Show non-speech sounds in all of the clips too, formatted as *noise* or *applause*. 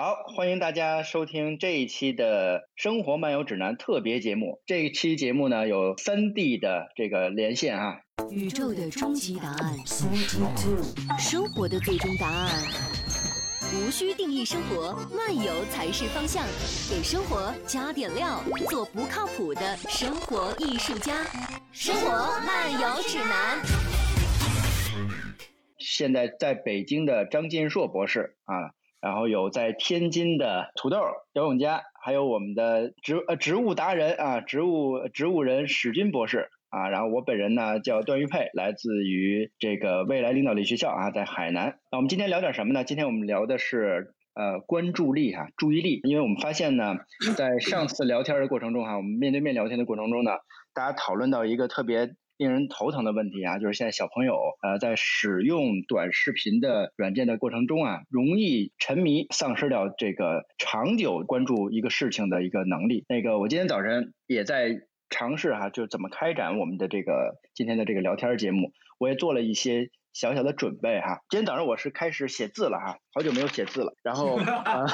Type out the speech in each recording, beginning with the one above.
好，欢迎大家收听这一期的《生活漫游指南》特别节目。这一期节目呢有三 D 的这个连线啊。宇宙的终极答案，生活的最终答案。无需定义生活，漫游才是方向。给生活加点料，做不靠谱的生活艺术家。生活漫游指南。现在在北京的张金硕博士啊。然后有在天津的土豆游泳家，还有我们的植呃植物达人啊，植物植物人史军博士啊，然后我本人呢叫段玉佩，来自于这个未来领导力学校啊，在海南。那我们今天聊点什么呢？今天我们聊的是呃关注力哈，注意力，因为我们发现呢，在上次聊天的过程中哈，我们面对面聊天的过程中呢，大家讨论到一个特别。令人头疼的问题啊，就是现在小朋友呃在使用短视频的软件的过程中啊，容易沉迷，丧失掉这个长久关注一个事情的一个能力。那个我今天早晨也在尝试哈，就怎么开展我们的这个今天的这个聊天节目，我也做了一些。小小的准备哈，今天早上我是开始写字了哈，好久没有写字了，然后啊，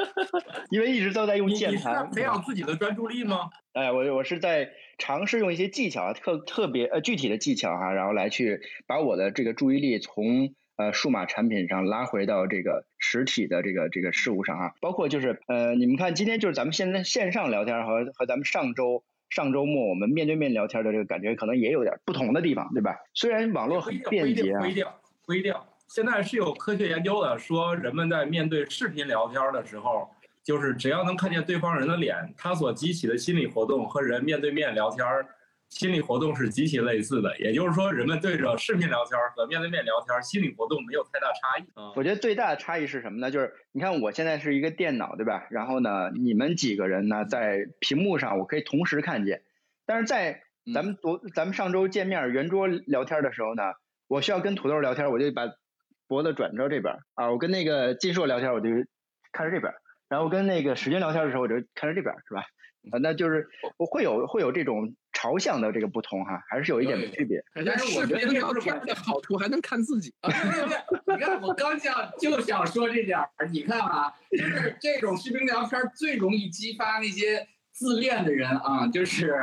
*laughs* 因为一直都在用键盘。培养自己的专注力吗？哎，我我是在尝试用一些技巧啊，特特别呃具体的技巧哈，然后来去把我的这个注意力从呃数码产品上拉回到这个实体的这个这个事物上啊，包括就是呃你们看今天就是咱们现在线上聊天和和咱们上周。上周末我们面对面聊天的这个感觉可能也有点不同的地方，对吧？虽然网络很便捷啊，不一定，不一定。现在是有科学研究的，说人们在面对视频聊天的时候，就是只要能看见对方人的脸，他所激起的心理活动和人面对面聊天。心理活动是极其类似的，也就是说，人们对着视频聊天和面对面聊天，心理活动没有太大差异。我觉得最大的差异是什么呢？就是你看，我现在是一个电脑，对吧？然后呢，你们几个人呢，在屏幕上我可以同时看见，但是在咱们昨咱们上周见面圆桌聊天的时候呢，我需要跟土豆聊天，我就把脖子转到这边啊；我跟那个金硕聊天，我就看着这边；然后跟那个史军聊天的时候，我就看着这边，是吧？啊，那就是会有会有这种。朝向的这个不同哈，还是有一点区别。但是视频聊天的好处还能看自己。你看，我刚想就想说这点儿。你看啊，就是这种视频聊天最容易激发那些自恋的人啊，就是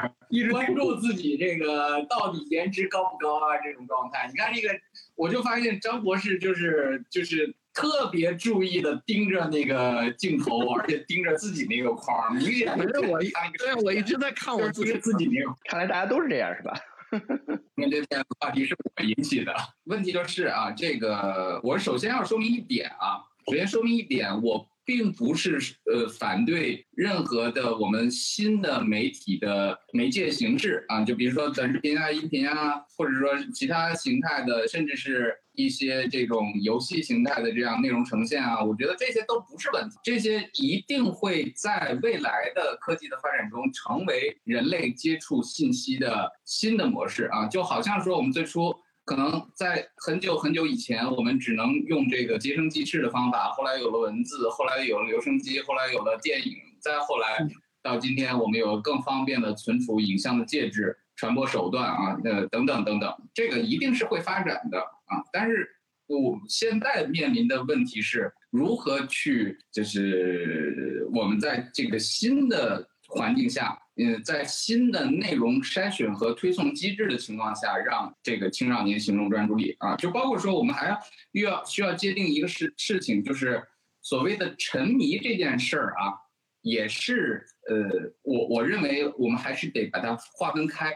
关注自己这个到底颜值高不高啊这种状态。你看这个，我就发现张博士就是就是。特别注意的盯着那个镜头，而且盯着自己那个框，明显是我，对，我一直在看我自己自己那个。看来大家都是这样，是吧？*laughs* 面对这个话题是我引起的。问题就是啊，这个我首先要说明一点啊，首先说明一点，我。并不是呃反对任何的我们新的媒体的媒介形式啊，就比如说短视频啊、音频啊，或者说其他形态的，甚至是一些这种游戏形态的这样内容呈现啊，我觉得这些都不是问题，这些一定会在未来的科技的发展中成为人类接触信息的新的模式啊，就好像说我们最初。可能在很久很久以前，我们只能用这个结绳记事的方法。后来有了文字，后来有了留声机，后来有了电影，再后来到今天，我们有更方便的存储影像的介质、传播手段啊，呃，等等等等，这个一定是会发展的啊。但是我现在面临的问题是如何去，就是我们在这个新的环境下。嗯，在新的内容筛选和推送机制的情况下，让这个青少年行动专注力啊，就包括说我们还要又要需要界定一个事事情，就是所谓的沉迷这件事儿啊，也是呃，我我认为我们还是得把它划分开。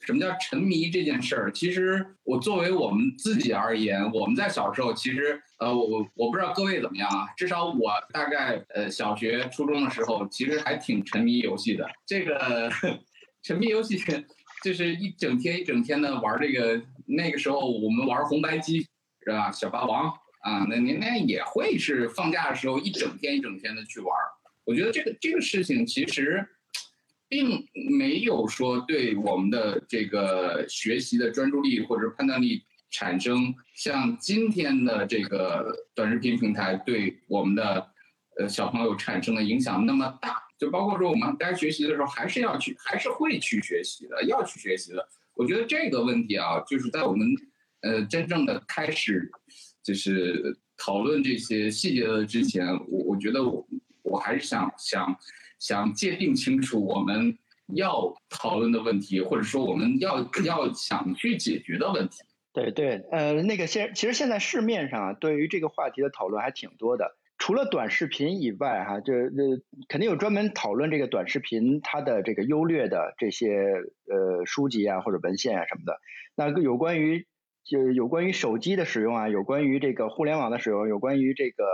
什么叫沉迷这件事儿？其实我作为我们自己而言，我们在小时候其实呃，我我我不知道各位怎么样啊，至少我大概呃小学初中的时候，其实还挺沉迷游戏的。这个 *laughs* 沉迷游戏就是一整天一整天的玩这个。那个时候我们玩红白机是吧？小霸王啊，那您那也会是放假的时候一整天一整天的去玩。我觉得这个这个事情其实。并没有说对我们的这个学习的专注力或者判断力产生像今天的这个短视频平台对我们的呃小朋友产生的影响那么大。就包括说我们该学习的时候还是要去，还是会去学习的，要去学习的。我觉得这个问题啊，就是在我们呃真正的开始就是。讨论这些细节的之前，我我觉得我我还是想想想界定清楚我们要讨论的问题，或者说我们要要想去解决的问题。对对，呃，那个现其实现在市面上啊，对于这个话题的讨论还挺多的。除了短视频以外，哈，就这肯定有专门讨论这个短视频它的这个优劣的这些呃书籍啊或者文献啊什么的。那有关于就有关于手机的使用啊，有关于这个互联网的使用，有关于这个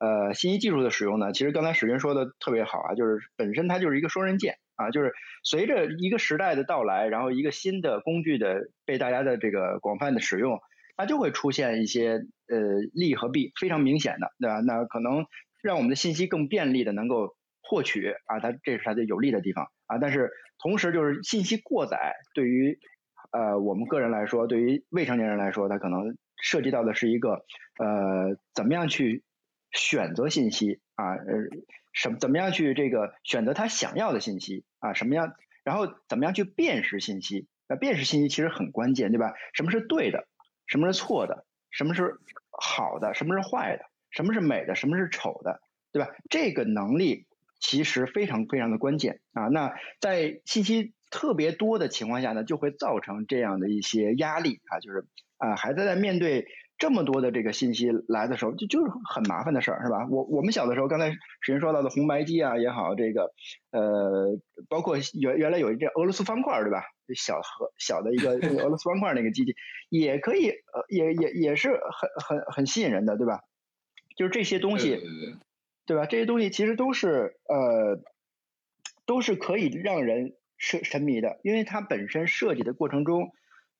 呃信息技术的使用呢，其实刚才史军说的特别好啊，就是本身它就是一个双刃剑啊，就是随着一个时代的到来，然后一个新的工具的被大家的这个广泛的使用。它就会出现一些呃利和弊非常明显的，对吧？那可能让我们的信息更便利的能够获取啊，它这是它的有利的地方啊。但是同时就是信息过载，对于呃我们个人来说，对于未成年人来说，它可能涉及到的是一个呃怎么样去选择信息啊，呃什怎么样去这个选择他想要的信息啊，什么样，然后怎么样去辨识信息？那辨识信息其实很关键，对吧？什么是对的？什么是错的？什么是好的？什么是坏的？什么是美的？什么是丑的？对吧？这个能力其实非常非常的关键啊。那在信息特别多的情况下呢，就会造成这样的一些压力啊，就是啊，孩子在面对这么多的这个信息来的时候，就就是很麻烦的事儿，是吧？我我们小的时候，刚才首先说到的红白机啊也好，这个呃，包括原原来有一个俄罗斯方块，对吧？小和小的一个 *laughs* 俄罗斯方块那个机器，也可以呃也也也是很很很吸引人的，对吧？就是这些东西，对吧？这些东西其实都是呃都是可以让人沉沉迷的，因为它本身设计的过程中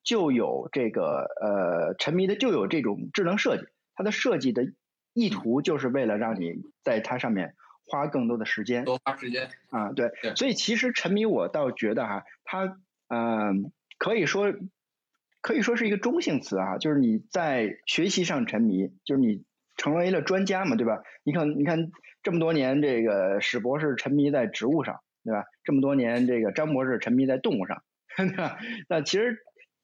就有这个呃沉迷的就有这种智能设计，它的设计的意图就是为了让你在它上面花更多的时间，多花时间啊，对，所以其实沉迷我倒觉得哈，它。嗯，可以说可以说是一个中性词啊，就是你在学习上沉迷，就是你成为了专家嘛，对吧？你看，你看这么多年，这个史博士沉迷在植物上，对吧？这么多年，这个张博士沉迷在动物上，*laughs* 对吧？那其实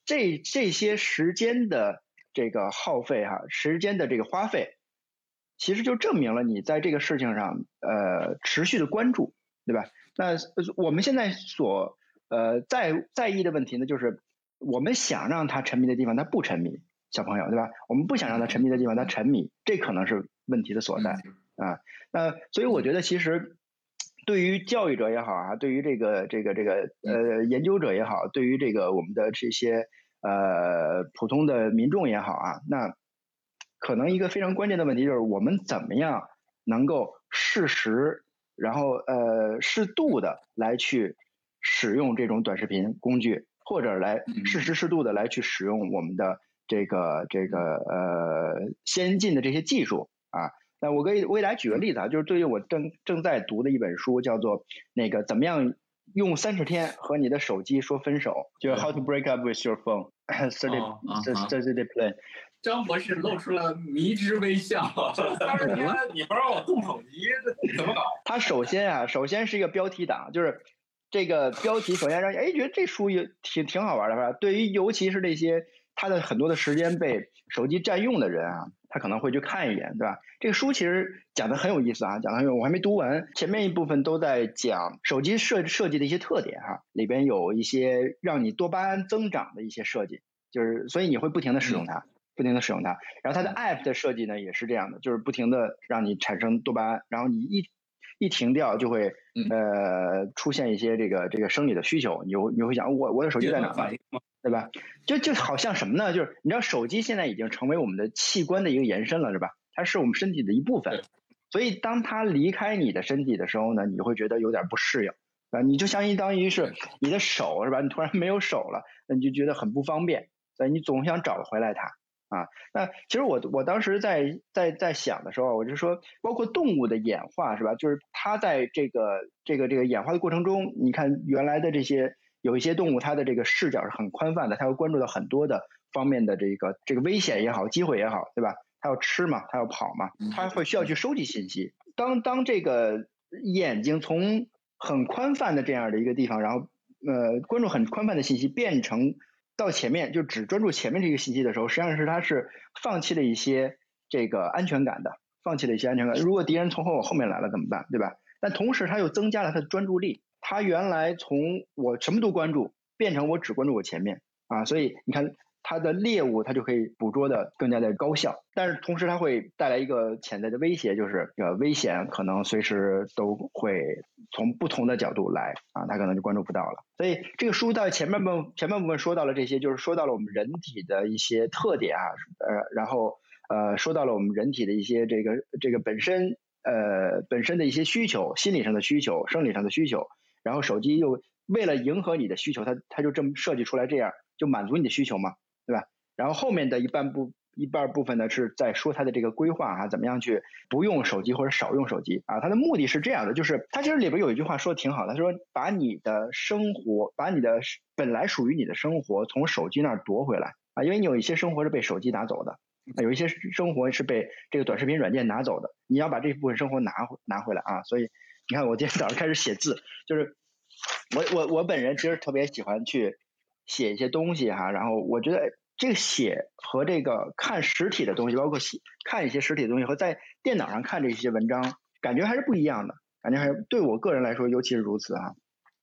这这些时间的这个耗费哈，时间的这个花费，其实就证明了你在这个事情上呃持续的关注，对吧？那我们现在所呃，在在意的问题呢，就是我们想让他沉迷的地方，他不沉迷，小朋友对吧？我们不想让他沉迷的地方，他沉迷，这可能是问题的所在啊。那所以我觉得，其实对于教育者也好啊，对于这个这个这个呃研究者也好，对于这个我们的这些呃普通的民众也好啊，那可能一个非常关键的问题就是，我们怎么样能够适时，然后呃适度的来去。使用这种短视频工具，或者来适时适度的来去使用我们的这个这个呃先进的这些技术啊。那我给未来举个例子啊，就是对于我正正在读的一本书，叫做那个怎么样用三十天和你的手机说分手，就是 How to Break Up with Your Phone Thirty Thirty Day Plan。张博士露出了迷之微笑。*laughs* 三十天你不让我动手机，这怎么搞？他首先啊，首先是一个标题党，就是。这个标题首先让哎觉得这书也挺挺好玩的是吧？对于尤其是那些他的很多的时间被手机占用的人啊，他可能会去看一眼，对吧？这个书其实讲的很有意思啊，讲的很有，我还没读完，前面一部分都在讲手机设设计的一些特点哈，里边有一些让你多巴胺增长的一些设计，就是所以你会不停的使用它，不停的使用它。然后它的 app 的设计呢也是这样的，就是不停的让你产生多巴胺，然后你一。一停掉就会呃出现一些这个这个生理的需求，你会你会想我我的手机在哪对吧？就就好像什么呢？就是你知道手机现在已经成为我们的器官的一个延伸了，是吧？它是我们身体的一部分，所以当它离开你的身体的时候呢，你会觉得有点不适应啊，你就相当于是你的手是吧？你突然没有手了，那你就觉得很不方便，所以你总想找回来它。啊，那其实我我当时在在在想的时候，我就说，包括动物的演化是吧？就是它在这个这个这个演化的过程中，你看原来的这些有一些动物，它的这个视角是很宽泛的，它会关注到很多的方面的这个这个危险也好，机会也好，对吧？它要吃嘛，它要跑嘛，它会需要去收集信息。当当这个眼睛从很宽泛的这样的一个地方，然后呃关注很宽泛的信息，变成到前面就只专注前面这个信息的时候，实际上是它是放弃了一些这个安全感的，放弃了一些安全感。如果敌人从后后面来了怎么办？对吧？但同时它又增加了它的专注力，他原来从我什么都关注，变成我只关注我前面啊，所以你看。它的猎物，它就可以捕捉的更加的高效，但是同时它会带来一个潜在的威胁，就是呃危险可能随时都会从不同的角度来啊，它可能就关注不到了。所以这个书在前半部前半部分说到了这些，就是说到了我们人体的一些特点啊，呃，然后呃说到了我们人体的一些这个这个本身呃本身的一些需求，心理上的需求，生理上的需求，然后手机又为了迎合你的需求，它它就这么设计出来这样，就满足你的需求嘛。对吧？然后后面的一半部一半部分呢，是在说它的这个规划啊，怎么样去不用手机或者少用手机啊？它的目的是这样的，就是它其实里边有一句话说的挺好的，他说把你的生活，把你的本来属于你的生活从手机那儿夺回来啊，因为你有一些生活是被手机拿走的，有一些生活是被这个短视频软件拿走的，你要把这部分生活拿回拿回来啊。所以你看，我今天早上开始写字，就是我我我本人其实特别喜欢去。写一些东西哈，然后我觉得这个写和这个看实体的东西，包括写看一些实体的东西和在电脑上看这些文章，感觉还是不一样的，感觉还是对我个人来说尤其是如此啊。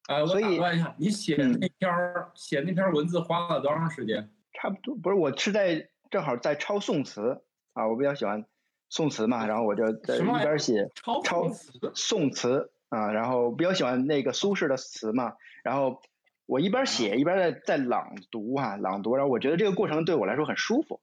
呃，我打断一下，你写那篇写那篇文字花了多长时间？差不多不是，我是在正好在抄宋词啊，我比较喜欢宋词嘛，然后我就在一边写抄宋词啊，然后比较喜欢那个苏轼的词嘛，然后。我一边写一边在在朗读啊，朗读，然后我觉得这个过程对我来说很舒服，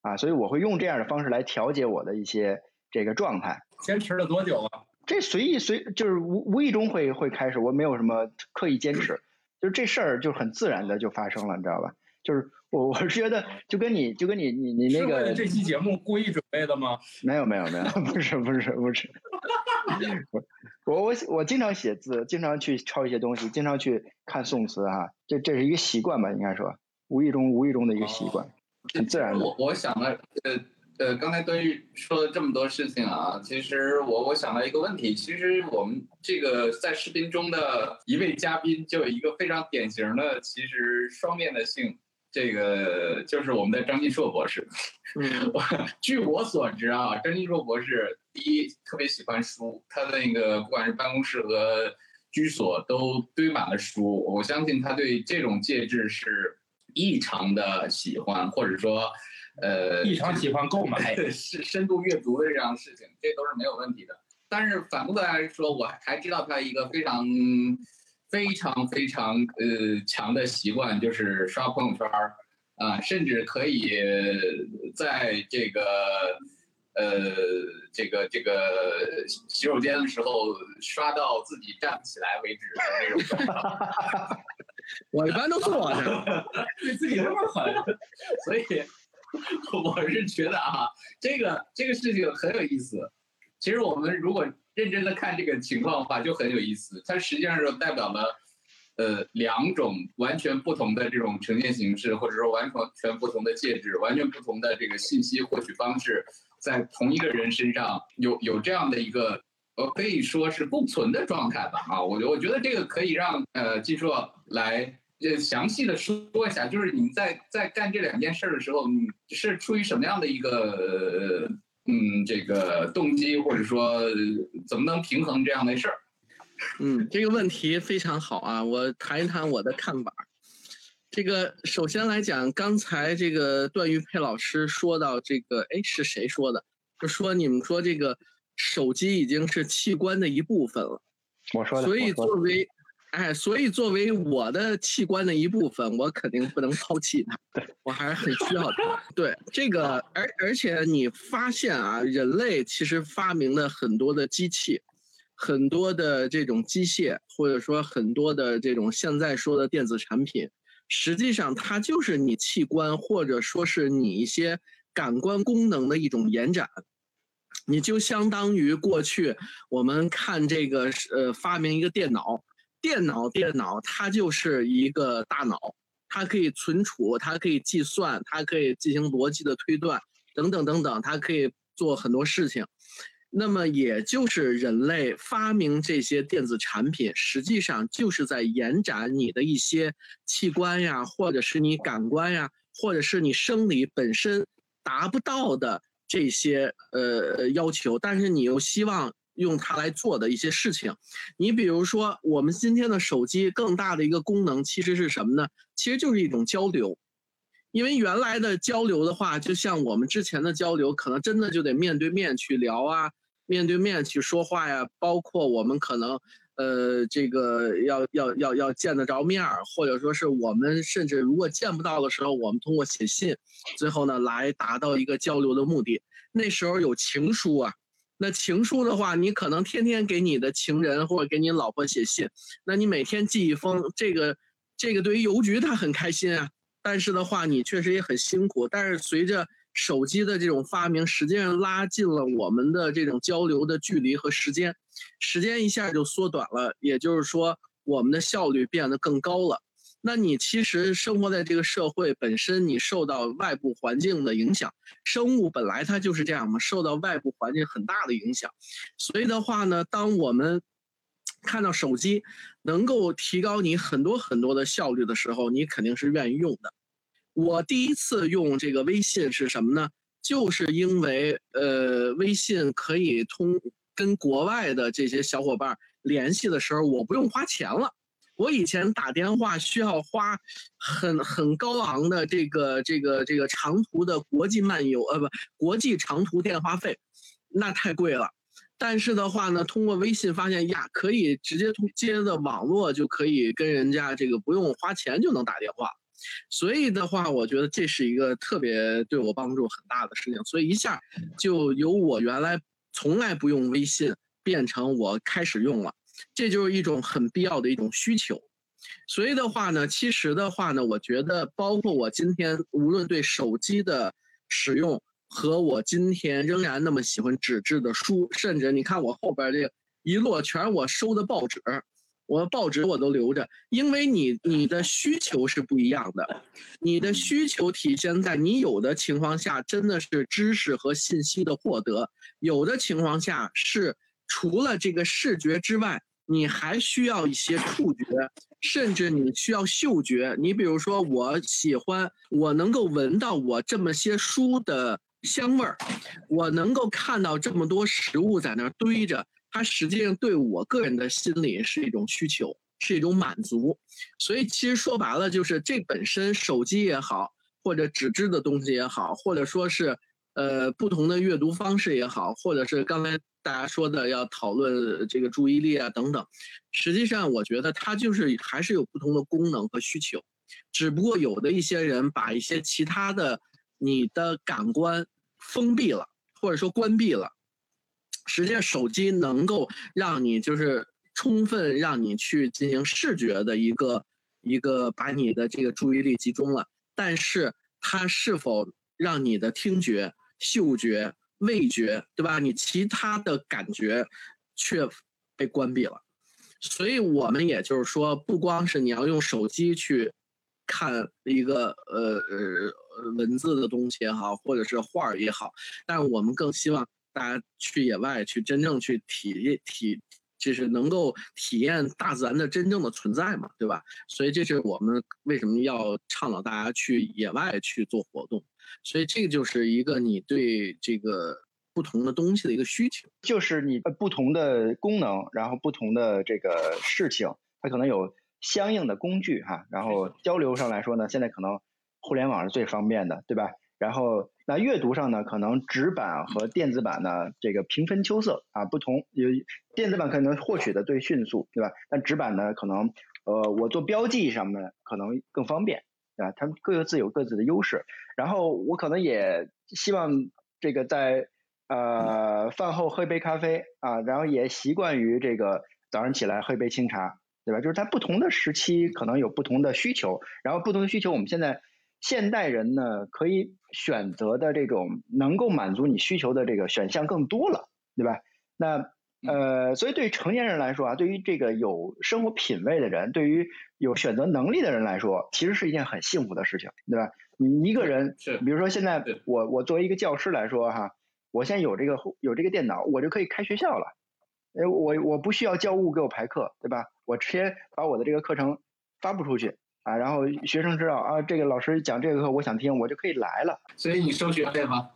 啊，所以我会用这样的方式来调节我的一些这个状态。坚持了多久啊？这随意随就是无无意中会会开始，我没有什么刻意坚持，就是这事儿就很自然的就发生了，你知道吧？就是我 *laughs* 我是觉得就跟你就跟你你你那个这期节目故意准备的吗？没有没有没有，不是不是不是。*laughs* 我我我经常写字，经常去抄一些东西，经常去看宋词哈，这这是一个习惯吧，应该说无意中无意中的一个习惯，很自然的。我我想了，呃呃，刚才段誉说了这么多事情啊，其实我我想到一个问题，其实我们这个在视频中的一位嘉宾就有一个非常典型的，其实双面的性。这个就是我们的张金硕博士。*laughs* 嗯，据我所知啊，张金硕博士第一特别喜欢书，他的那个不管是办公室和居所都堆满了书。我相信他对这种介质是异常的喜欢，或者说，呃，异常喜欢购买，*laughs* 是深度阅读的这样的事情，这都是没有问题的。但是反过来说，我还知道他一个非常。非常非常呃强的习惯就是刷朋友圈儿啊，甚至可以在这个呃这个这个洗手间的时候刷到自己站不起来为止的那种。*laughs* 我一般都坐着，*laughs* 对自己那么狠，所以我是觉得啊，这个这个事情很有意思。其实我们如果认真的看这个情况的话，就很有意思。它实际上是代表了，呃，两种完全不同的这种呈现形式，或者说完全全不同的介质，完全不同的这个信息获取方式，在同一个人身上有有这样的一个，呃，可以说是共存的状态吧。啊，我我觉得这个可以让呃季硕来呃详细的说一下，就是你在在干这两件事的时候，你是出于什么样的一个？嗯，这个动机或者说怎么能平衡这样的事儿？嗯，这个问题非常好啊，我谈一谈我的看法。这个首先来讲，刚才这个段玉佩老师说到这个，哎，是谁说的？就说你们说这个手机已经是器官的一部分了。我说的。所以作为。哎，所以作为我的器官的一部分，我肯定不能抛弃它。我还是很需要它。对这个，而而且你发现啊，人类其实发明了很多的机器，很多的这种机械，或者说很多的这种现在说的电子产品，实际上它就是你器官或者说是你一些感官功能的一种延展。你就相当于过去我们看这个呃发明一个电脑。电脑，电脑，它就是一个大脑，它可以存储，它可以计算，它可以进行逻辑的推断，等等等等，它可以做很多事情。那么，也就是人类发明这些电子产品，实际上就是在延展你的一些器官呀，或者是你感官呀，或者是你生理本身达不到的这些呃要求，但是你又希望用它来做的一些事情。你比如说，我们今天的手机更大的一个功能其实是什么呢？其实就是一种交流。因为原来的交流的话，就像我们之前的交流，可能真的就得面对面去聊啊，面对面去说话呀，包括我们可能。呃，这个要要要要见得着面儿，或者说是我们甚至如果见不到的时候，我们通过写信，最后呢来达到一个交流的目的。那时候有情书啊，那情书的话，你可能天天给你的情人或者给你老婆写信，那你每天寄一封，这个这个对于邮局他很开心啊，但是的话你确实也很辛苦。但是随着手机的这种发明，实际上拉近了我们的这种交流的距离和时间，时间一下就缩短了，也就是说，我们的效率变得更高了。那你其实生活在这个社会本身，你受到外部环境的影响，生物本来它就是这样嘛，受到外部环境很大的影响。所以的话呢，当我们看到手机能够提高你很多很多的效率的时候，你肯定是愿意用的。我第一次用这个微信是什么呢？就是因为呃，微信可以通跟国外的这些小伙伴联系的时候，我不用花钱了。我以前打电话需要花很很高昂的这个这个这个长途的国际漫游呃不国际长途电话费，那太贵了。但是的话呢，通过微信发现呀，可以直接通接的网络就可以跟人家这个不用花钱就能打电话。所以的话，我觉得这是一个特别对我帮助很大的事情。所以一下就由我原来从来不用微信，变成我开始用了，这就是一种很必要的一种需求。所以的话呢，其实的话呢，我觉得包括我今天无论对手机的使用，和我今天仍然那么喜欢纸质的书，甚至你看我后边这一摞全是我收的报纸。我报纸我都留着，因为你你的需求是不一样的，你的需求体现在你有的情况下真的是知识和信息的获得，有的情况下是除了这个视觉之外，你还需要一些触觉，甚至你需要嗅觉。你比如说，我喜欢我能够闻到我这么些书的香味儿，我能够看到这么多食物在那儿堆着。它实际上对我个人的心理是一种需求，是一种满足，所以其实说白了就是这本身手机也好，或者纸质的东西也好，或者说是呃不同的阅读方式也好，或者是刚才大家说的要讨论这个注意力啊等等，实际上我觉得它就是还是有不同的功能和需求，只不过有的一些人把一些其他的你的感官封闭了，或者说关闭了。实际上，手机能够让你就是充分让你去进行视觉的一个一个把你的这个注意力集中了，但是它是否让你的听觉、嗅觉、味觉，对吧？你其他的感觉却被关闭了。所以我们也就是说，不光是你要用手机去看一个呃呃文字的东西也好，或者是画儿也好，但我们更希望。大家去野外去真正去体体，就是能够体验大自然的真正的存在嘛，对吧？所以这是我们为什么要倡导大家去野外去做活动。所以这个就是一个你对这个不同的东西的一个需求，就是你不同的功能，然后不同的这个事情，它可能有相应的工具哈。然后交流上来说呢，现在可能互联网是最方便的，对吧？然后。那阅读上呢，可能纸版和电子版呢，这个平分秋色啊，不同有电子版可能获取的最迅速，对吧？但纸版呢，可能呃我做标记上面可能更方便，啊，他们各自有各自的优势。然后我可能也希望这个在呃饭后喝一杯咖啡啊，然后也习惯于这个早上起来喝一杯清茶，对吧？就是在不同的时期可能有不同的需求，然后不同的需求我们现在。现代人呢，可以选择的这种能够满足你需求的这个选项更多了，对吧？那呃，所以对于成年人来说啊，对于这个有生活品味的人，对于有选择能力的人来说，其实是一件很幸福的事情，对吧？你一个人，是，比如说现在我我作为一个教师来说哈，我现在有这个有这个电脑，我就可以开学校了，哎，我我不需要教务给我排课，对吧？我直接把我的这个课程发布出去。啊，然后学生知道啊，这个老师讲这个课，我想听，我就可以来了。所以你收学费吗？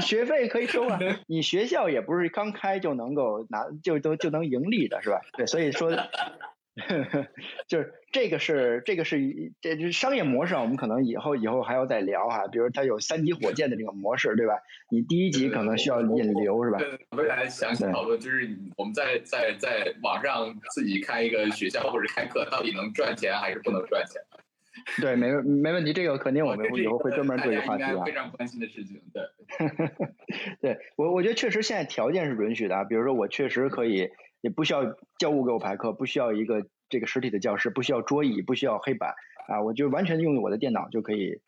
学费可以收啊，*laughs* 你学校也不是刚开就能够拿就都就能盈利的是吧？对，所以说。*laughs* 就是这个是这个是这是商业模式上，我们可能以后以后还要再聊哈。比如它有三级火箭的这个模式，对吧？你第一级可能需要引流是吧？未来详细讨论，就是我们在在在网上自己开一个学校或者开课，到底能赚钱还是不能赚钱？*laughs* 对，没没问题，这个肯定我们以后会专门做一个话题啊。非常关心的事情，对。*laughs* 对我我觉得确实现在条件是允许的，比如说我确实可以。也不需要教务给我排课，不需要一个这个实体的教室，不需要桌椅，不需要黑板啊，我就完全用我的电脑就可以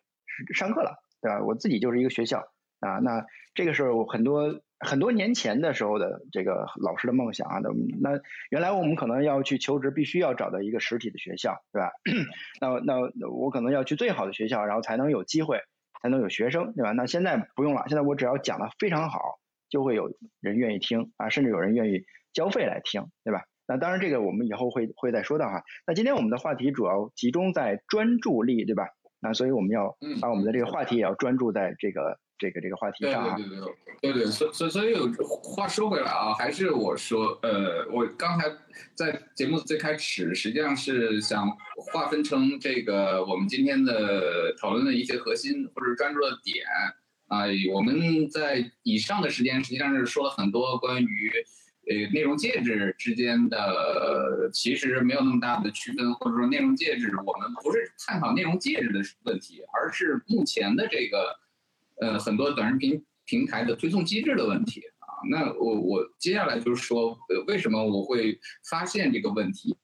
上课了，对吧？我自己就是一个学校啊，那这个是很多很多年前的时候的这个老师的梦想啊。那那原来我们可能要去求职，必须要找到一个实体的学校，对吧？*clears throat* 那那我可能要去最好的学校，然后才能有机会，才能有学生，对吧？那现在不用了，现在我只要讲的非常好，就会有人愿意听啊，甚至有人愿意。交费来听，对吧？那当然，这个我们以后会会再说到哈。那今天我们的话题主要集中在专注力，对吧？那所以我们要把我们的这个话题也要专注在这个这个这个话题上啊。对对对对对对，所所所以话说回来啊，还是我说，呃，我刚才在节目最开始，实际上是想划分成这个我们今天的讨论的一些核心或者专注的点啊。我们在以上的时间实际上是说了很多关于。呃，内容介质之间的其实没有那么大的区分，或者说内容介质，我们不是探讨内容介质的问题，而是目前的这个呃很多短视频平台的推送机制的问题啊。那我我接下来就是说，呃为什么我会发现这个问题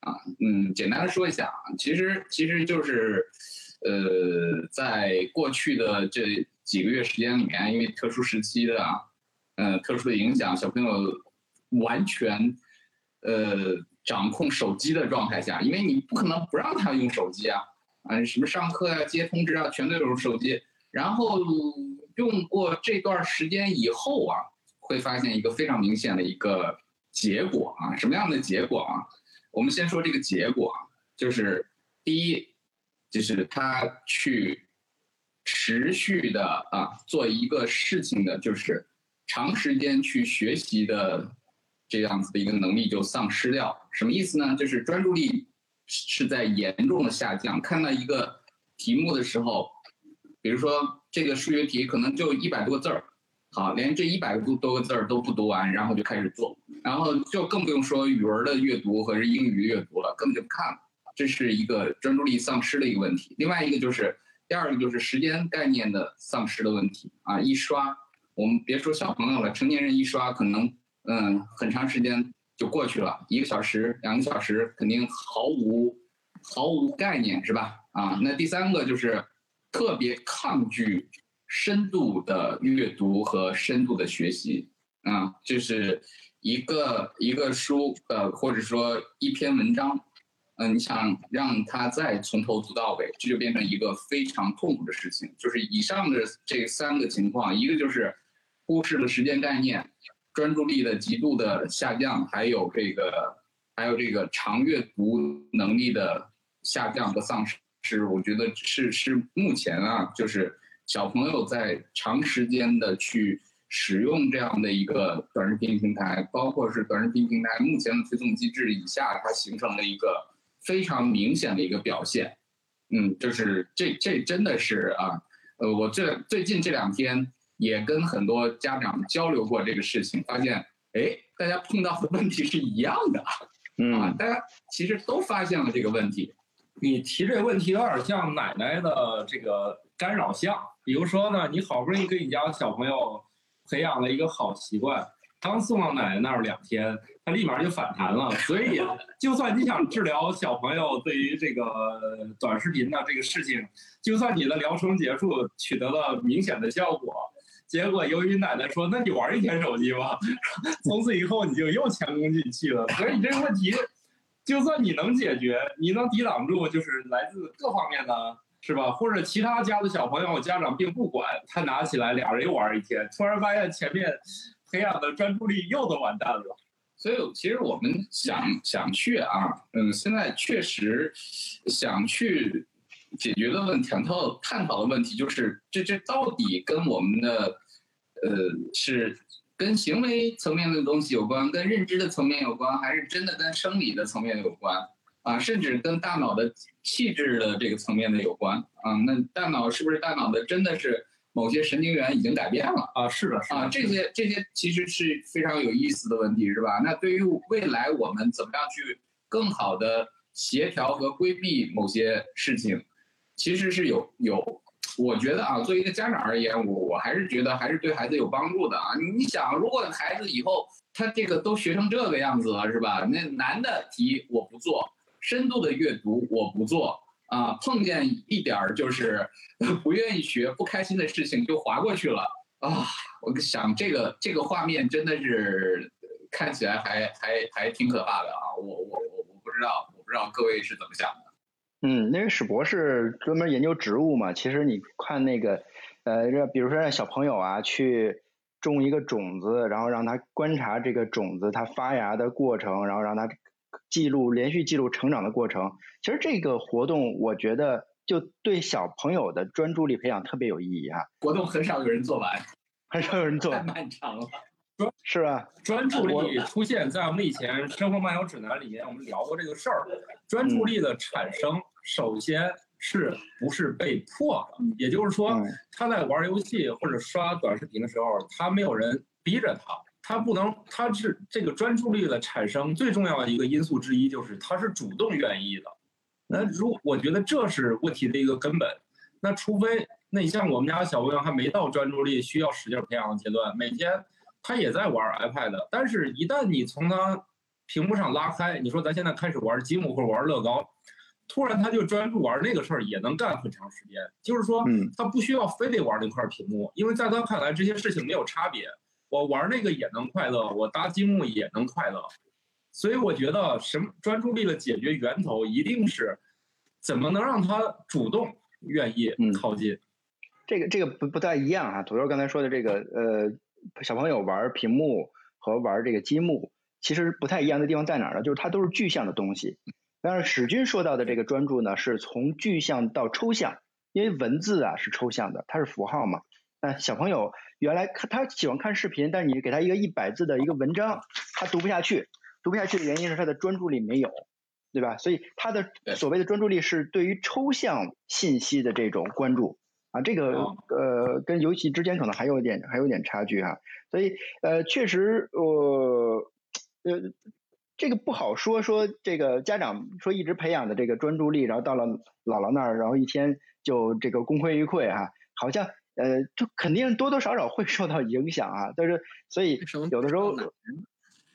啊？嗯，简单的说一下啊，其实其实就是呃，在过去的这几个月时间里面，因为特殊时期的啊，呃，特殊的影响，小朋友。完全，呃，掌控手机的状态下，因为你不可能不让他用手机啊，啊，什么上课啊、接通知啊，全都有手机。然后用过这段时间以后啊，会发现一个非常明显的一个结果啊，什么样的结果啊？我们先说这个结果啊，就是第一，就是他去持续的啊做一个事情的，就是长时间去学习的。这样子的一个能力就丧失掉，什么意思呢？就是专注力是在严重的下降。看到一个题目的时候，比如说这个数学题可能就一百多个字儿，好，连这一百多多个字儿都不读完，然后就开始做，然后就更不用说语文的阅读和英语阅读了，根本就不看了。这是一个专注力丧失的一个问题。另外一个就是第二个就是时间概念的丧失的问题啊，一刷，我们别说小朋友了，成年人一刷可能。嗯，很长时间就过去了，一个小时、两个小时，肯定毫无毫无概念，是吧？啊，那第三个就是特别抗拒深度的阅读和深度的学习啊，就是一个一个书，呃，或者说一篇文章，嗯，你想让他再从头读到尾，这就变成一个非常痛苦的事情。就是以上的这三个情况，一个就是忽视了时间概念。专注力的极度的下降，还有这个，还有这个长阅读能力的下降和丧失，我觉得是是目前啊，就是小朋友在长时间的去使用这样的一个短视频平台，包括是短视频平台目前的推送机制以下，它形成了一个非常明显的一个表现。嗯，就是这这真的是啊，呃，我这最近这两天。也跟很多家长交流过这个事情，发现，哎，大家碰到的问题是一样的，啊，大家其实都发现了这个问题。你提这个问题有点像奶奶的这个干扰项，比如说呢，你好不容易给你家小朋友培养了一个好习惯，刚送到奶奶那儿两天，他立马就反弹了。所以，就算你想治疗小朋友对于这个短视频的这个事情，就算你的疗程结束取得了明显的效果。结果由于奶奶说：“那你玩一天手机吧。*laughs* ”从此以后你就又前功尽弃了。所以你这个问题，就算你能解决，你能抵挡住，就是来自各方面的，是吧？或者其他家的小朋友家长并不管，他拿起来俩人又玩一天，突然发现前面培养的专注力又都完蛋了。所以其实我们想想去啊，嗯，现在确实想去。解决的问题，探讨探讨的问题就是，这这到底跟我们的呃是跟行为层面的东西有关，跟认知的层面有关，还是真的跟生理的层面有关啊？甚至跟大脑的气质的这个层面的有关啊？那大脑是不是大脑的真的是某些神经元已经改变了？啊，是的，是的啊，这些这些其实是非常有意思的问题，是吧？那对于未来我们怎么样去更好的协调和规避某些事情，其实是有有，我觉得啊，作为一个家长而言，我我还是觉得还是对孩子有帮助的啊。你想，如果孩子以后他这个都学成这个样子了，是吧？那难的题我不做，深度的阅读我不做。啊，碰见一点儿就是 *laughs* 不愿意学、不开心的事情就划过去了啊！我想这个这个画面真的是看起来还还还挺可怕的啊！我我我我不知道，我不知道各位是怎么想的。嗯，那个史博士专门研究植物嘛，其实你看那个，呃，这比如说让小朋友啊去种一个种子，然后让他观察这个种子它发芽的过程，然后让他。记录连续记录成长的过程，其实这个活动我觉得就对小朋友的专注力培养特别有意义哈。活动很少有人做完，很少有人做，太漫长了，是吧？专注力出现在我们以前生活漫游指南里面，我们聊过这个事儿。专注力的产生，首先是不是被迫的？也就是说，他在玩游戏或者刷短视频的时候，他没有人逼着他。他不能，他是这个专注力的产生最重要的一个因素之一，就是他是主动愿意的。那如我觉得这是问题的一个根本。那除非，那你像我们家小朋友还没到专注力需要使劲培养的阶段，每天他也在玩 iPad，但是一旦你从他屏幕上拉开，你说咱现在开始玩积木或者玩乐高，突然他就专注玩那个事儿，也能干很长时间。就是说，他不需要非得玩那块屏幕，因为在他看来这些事情没有差别。我玩那个也能快乐，我搭积木也能快乐，所以我觉得什么专注力的解决源头一定是怎么能让他主动愿意靠近。这个这个不不太一样啊，土豆刚才说的这个呃，小朋友玩屏幕和玩这个积木其实不太一样的地方在哪儿呢？就是它都是具象的东西，但是史军说到的这个专注呢，是从具象到抽象，因为文字啊是抽象的，它是符号嘛。那小朋友。原来看他喜欢看视频，但是你给他一个一百字的一个文章，他读不下去。读不下去的原因是他的专注力没有，对吧？所以他的所谓的专注力是对于抽象信息的这种关注啊，这个呃跟游戏之间可能还有一点还有点差距哈。所以呃确实呃呃这个不好说说这个家长说一直培养的这个专注力，然后到了姥姥那儿，然后一天就这个功亏一篑哈，好像。呃，就肯定多多少少会受到影响啊，但是所以有的时候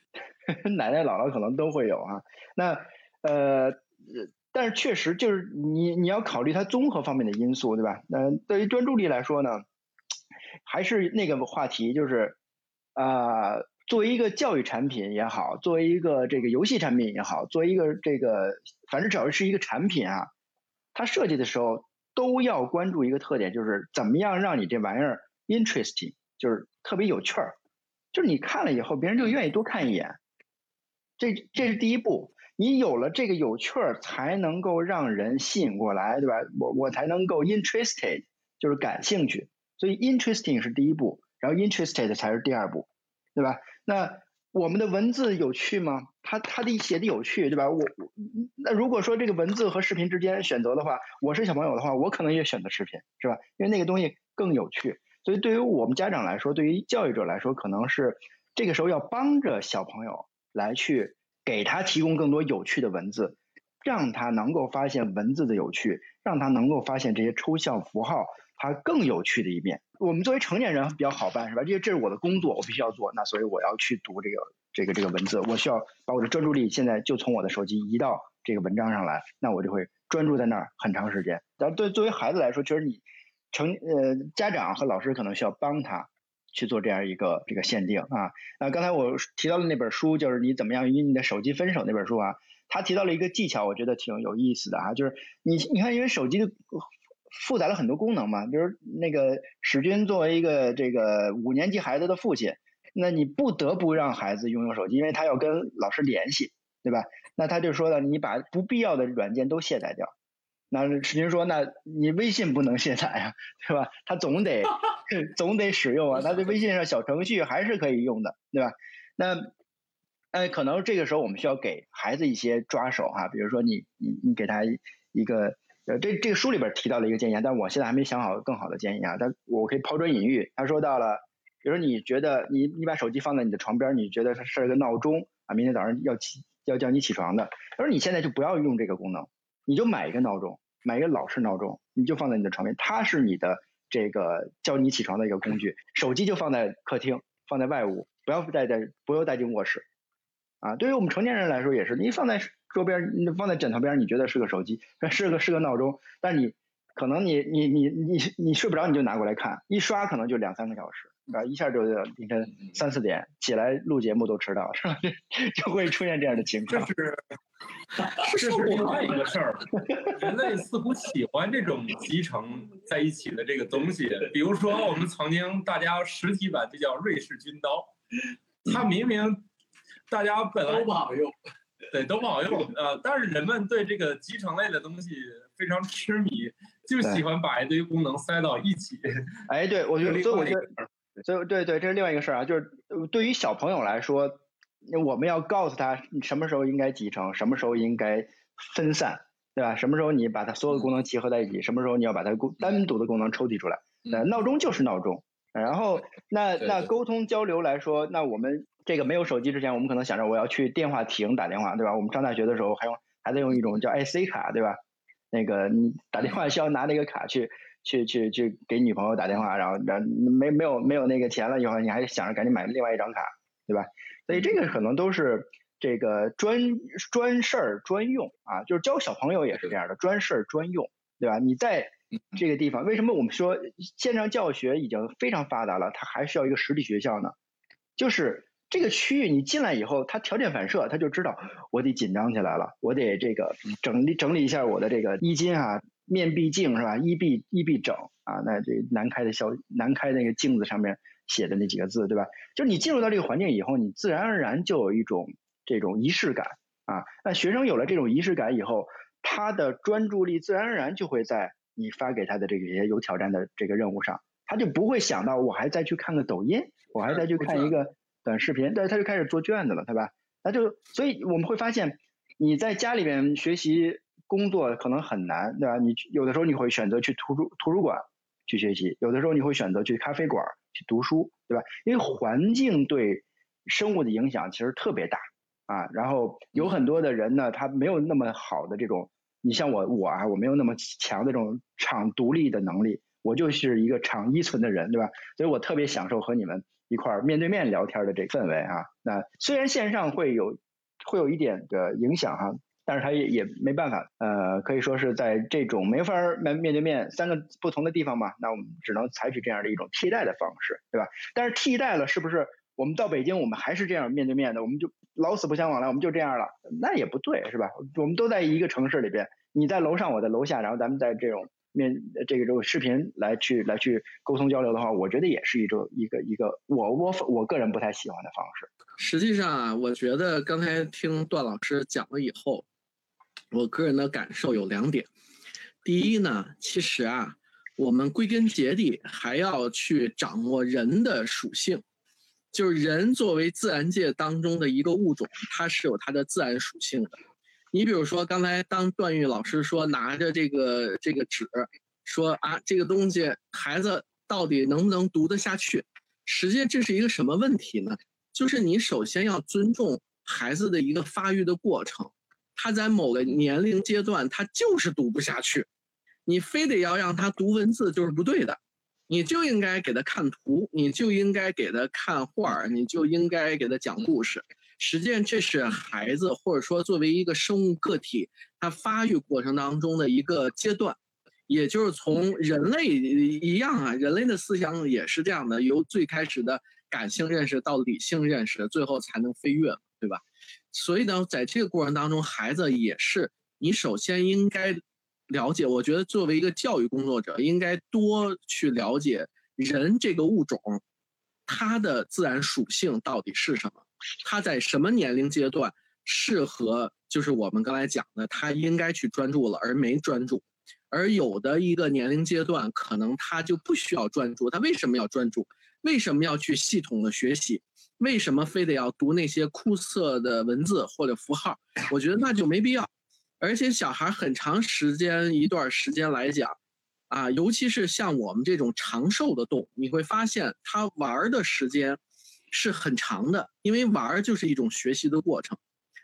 *laughs* 奶奶姥姥可能都会有啊。那呃，但是确实就是你你要考虑它综合方面的因素，对吧？嗯，对于专注力来说呢，还是那个话题，就是啊，作为一个教育产品也好，作为一个这个游戏产品也好，作为一个这个反正只要是一个产品啊，它设计的时候。都要关注一个特点，就是怎么样让你这玩意儿 interesting，就是特别有趣儿，就是你看了以后，别人就愿意多看一眼。这这是第一步，你有了这个有趣儿，才能够让人吸引过来，对吧？我我才能够 interested，就是感兴趣。所以 interesting 是第一步，然后 interested 才是第二步，对吧？那我们的文字有趣吗？他他的写的有趣，对吧？我那如果说这个文字和视频之间选择的话，我是小朋友的话，我可能也选择视频，是吧？因为那个东西更有趣。所以对于我们家长来说，对于教育者来说，可能是这个时候要帮着小朋友来去给他提供更多有趣的文字，让他能够发现文字的有趣，让他能够发现这些抽象符号它更有趣的一面。我们作为成年人比较好办，是吧？这这是我的工作，我必须要做，那所以我要去读这个这个这个文字，我需要把我的专注力现在就从我的手机移到这个文章上来，那我就会专注在那儿很长时间。但对作为孩子来说，确实你成呃家长和老师可能需要帮他去做这样一个这个限定啊。那刚才我提到的那本书，就是你怎么样与你的手机分手那本书啊，他提到了一个技巧，我觉得挺有意思的啊，就是你你看，因为手机的。复杂了很多功能嘛，比如那个史军作为一个这个五年级孩子的父亲，那你不得不让孩子拥有手机，因为他要跟老师联系，对吧？那他就说了，你把不必要的软件都卸载掉，那史军说，那你微信不能卸载呀，对吧？他总得 *laughs* 总得使用啊，他这微信上小程序还是可以用的，对吧？那哎，可能这个时候我们需要给孩子一些抓手哈，比如说你你你给他一个呃，这这个书里边提到了一个建议，但我现在还没想好更好的建议啊，但我可以抛砖引玉。他说到了，比如说你觉得你你把手机放在你的床边，你觉得它是个闹钟啊，明天早上要起要叫你起床的，他说你现在就不要用这个功能，你就买一个闹钟，买一个老式闹钟，你就放在你的床边，它是你的这个叫你起床的一个工具，手机就放在客厅，放在外屋，不要带在不要带进卧室。啊，对于我们成年人来说也是，你放在桌边，你放在枕头边，你觉得是个手机，是个是个闹钟，但你可能你你你你你睡不着，你就拿过来看，一刷可能就两三个小时，啊，一下就凌晨三四点起来录节目都迟到，是吧？*laughs* 就会出现这样的情况。这是 *laughs* 这是另外一个事儿，*laughs* 人类似乎喜欢这种集成在一起的这个东西，比如说我们曾经大家实体版就叫瑞士军刀，它明明。大家本来都不好用，对，都不好用。*laughs* 呃，但是人们对这个集成类的东西非常痴迷，就喜欢把一堆功能塞到一起。哎，对，我觉得，*laughs* 所以我觉得，所以对对，这是另外一个事儿啊。就是对于小朋友来说，我们要告诉他什么时候应该集成，什么时候应该分散，对吧？什么时候你把它所有的功能集合在一起，什么时候你要把它功单独的功能抽提出来。呃，闹钟就是闹钟。然后，那那沟通交流来说，那我们。这个没有手机之前，我们可能想着我要去电话亭打电话，对吧？我们上大学的时候还用还在用一种叫 IC 卡，对吧？那个你打电话需要拿那个卡去去去去给女朋友打电话，然后然后没没有没有那个钱了以后，你还想着赶紧买另外一张卡，对吧？所以这个可能都是这个专专事儿专用啊，就是教小朋友也是这样的，专事儿专用，对吧？你在这个地方，为什么我们说线上教学已经非常发达了，它还需要一个实体学校呢？就是。这个区域你进来以后，他条件反射，他就知道我得紧张起来了，我得这个整理整理一下我的这个衣襟啊，面壁镜是吧？衣壁衣壁整啊，那这南开的小南开那个镜子上面写的那几个字，对吧？就是你进入到这个环境以后，你自然而然就有一种这种仪式感啊。那学生有了这种仪式感以后，他的专注力自然而然就会在你发给他的这些有挑战的这个任务上，他就不会想到我还再去看个抖音，我还再去看一个。短视频，但是他就开始做卷子了，对吧？那就所以我们会发现，你在家里面学习工作可能很难，对吧？你有的时候你会选择去图书图书馆去学习，有的时候你会选择去咖啡馆去读书，对吧？因为环境对生物的影响其实特别大啊。然后有很多的人呢，他没有那么好的这种，你像我我啊，我没有那么强的这种场独立的能力，我就是一个场依存的人，对吧？所以我特别享受和你们。一块面对面聊天的这氛围啊，那虽然线上会有会有一点的影响哈，但是它也也没办法，呃，可以说是在这种没法面面对面三个不同的地方嘛，那我们只能采取这样的一种替代的方式，对吧？但是替代了是不是我们到北京我们还是这样面对面的，我们就老死不相往来，我们就这样了？那也不对，是吧？我们都在一个城市里边，你在楼上，我在楼下，然后咱们在这种。面这个这个视频来去来去沟通交流的话，我觉得也是一种一个一个我我我个人不太喜欢的方式。实际上啊，我觉得刚才听段老师讲了以后，我个人的感受有两点。第一呢，其实啊，我们归根结底还要去掌握人的属性，就是人作为自然界当中的一个物种，它是有它的自然属性的。你比如说，刚才当段誉老师说拿着这个这个纸，说啊这个东西孩子到底能不能读得下去？实际这是一个什么问题呢？就是你首先要尊重孩子的一个发育的过程，他在某个年龄阶段他就是读不下去，你非得要让他读文字就是不对的，你就应该给他看图，你就应该给他看画，你就应该给他讲故事。实际上，这是孩子或者说作为一个生物个体，他发育过程当中的一个阶段，也就是从人类一样啊，人类的思想也是这样的，由最开始的感性认识到理性认识，最后才能飞跃，对吧？所以呢，在这个过程当中，孩子也是你首先应该了解。我觉得作为一个教育工作者，应该多去了解人这个物种，它的自然属性到底是什么。他在什么年龄阶段适合？就是我们刚才讲的，他应该去专注了，而没专注。而有的一个年龄阶段，可能他就不需要专注。他为什么要专注？为什么要去系统的学习？为什么非得要读那些枯涩的文字或者符号？我觉得那就没必要。而且小孩很长时间一段时间来讲，啊，尤其是像我们这种长寿的动物，你会发现他玩的时间是很长的，因为玩就是一种学习的过程。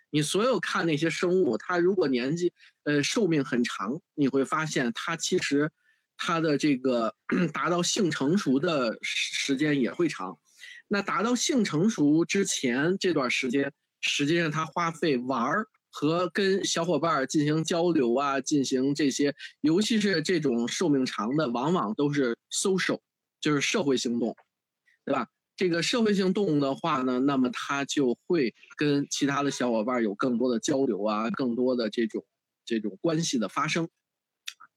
你所有看那些生物，它如果年纪呃寿命很长，你会发现它其实它的这个 *clears throat* 达到性成熟的时间也会长。那达到性成熟之前这段时间，实际上它花费玩儿和跟小伙伴进行交流啊，进行这些，尤其是这种寿命长的，往往都是 social，就是社会行动，对吧？这个社会性动物的话呢，那么它就会跟其他的小伙伴有更多的交流啊，更多的这种这种关系的发生。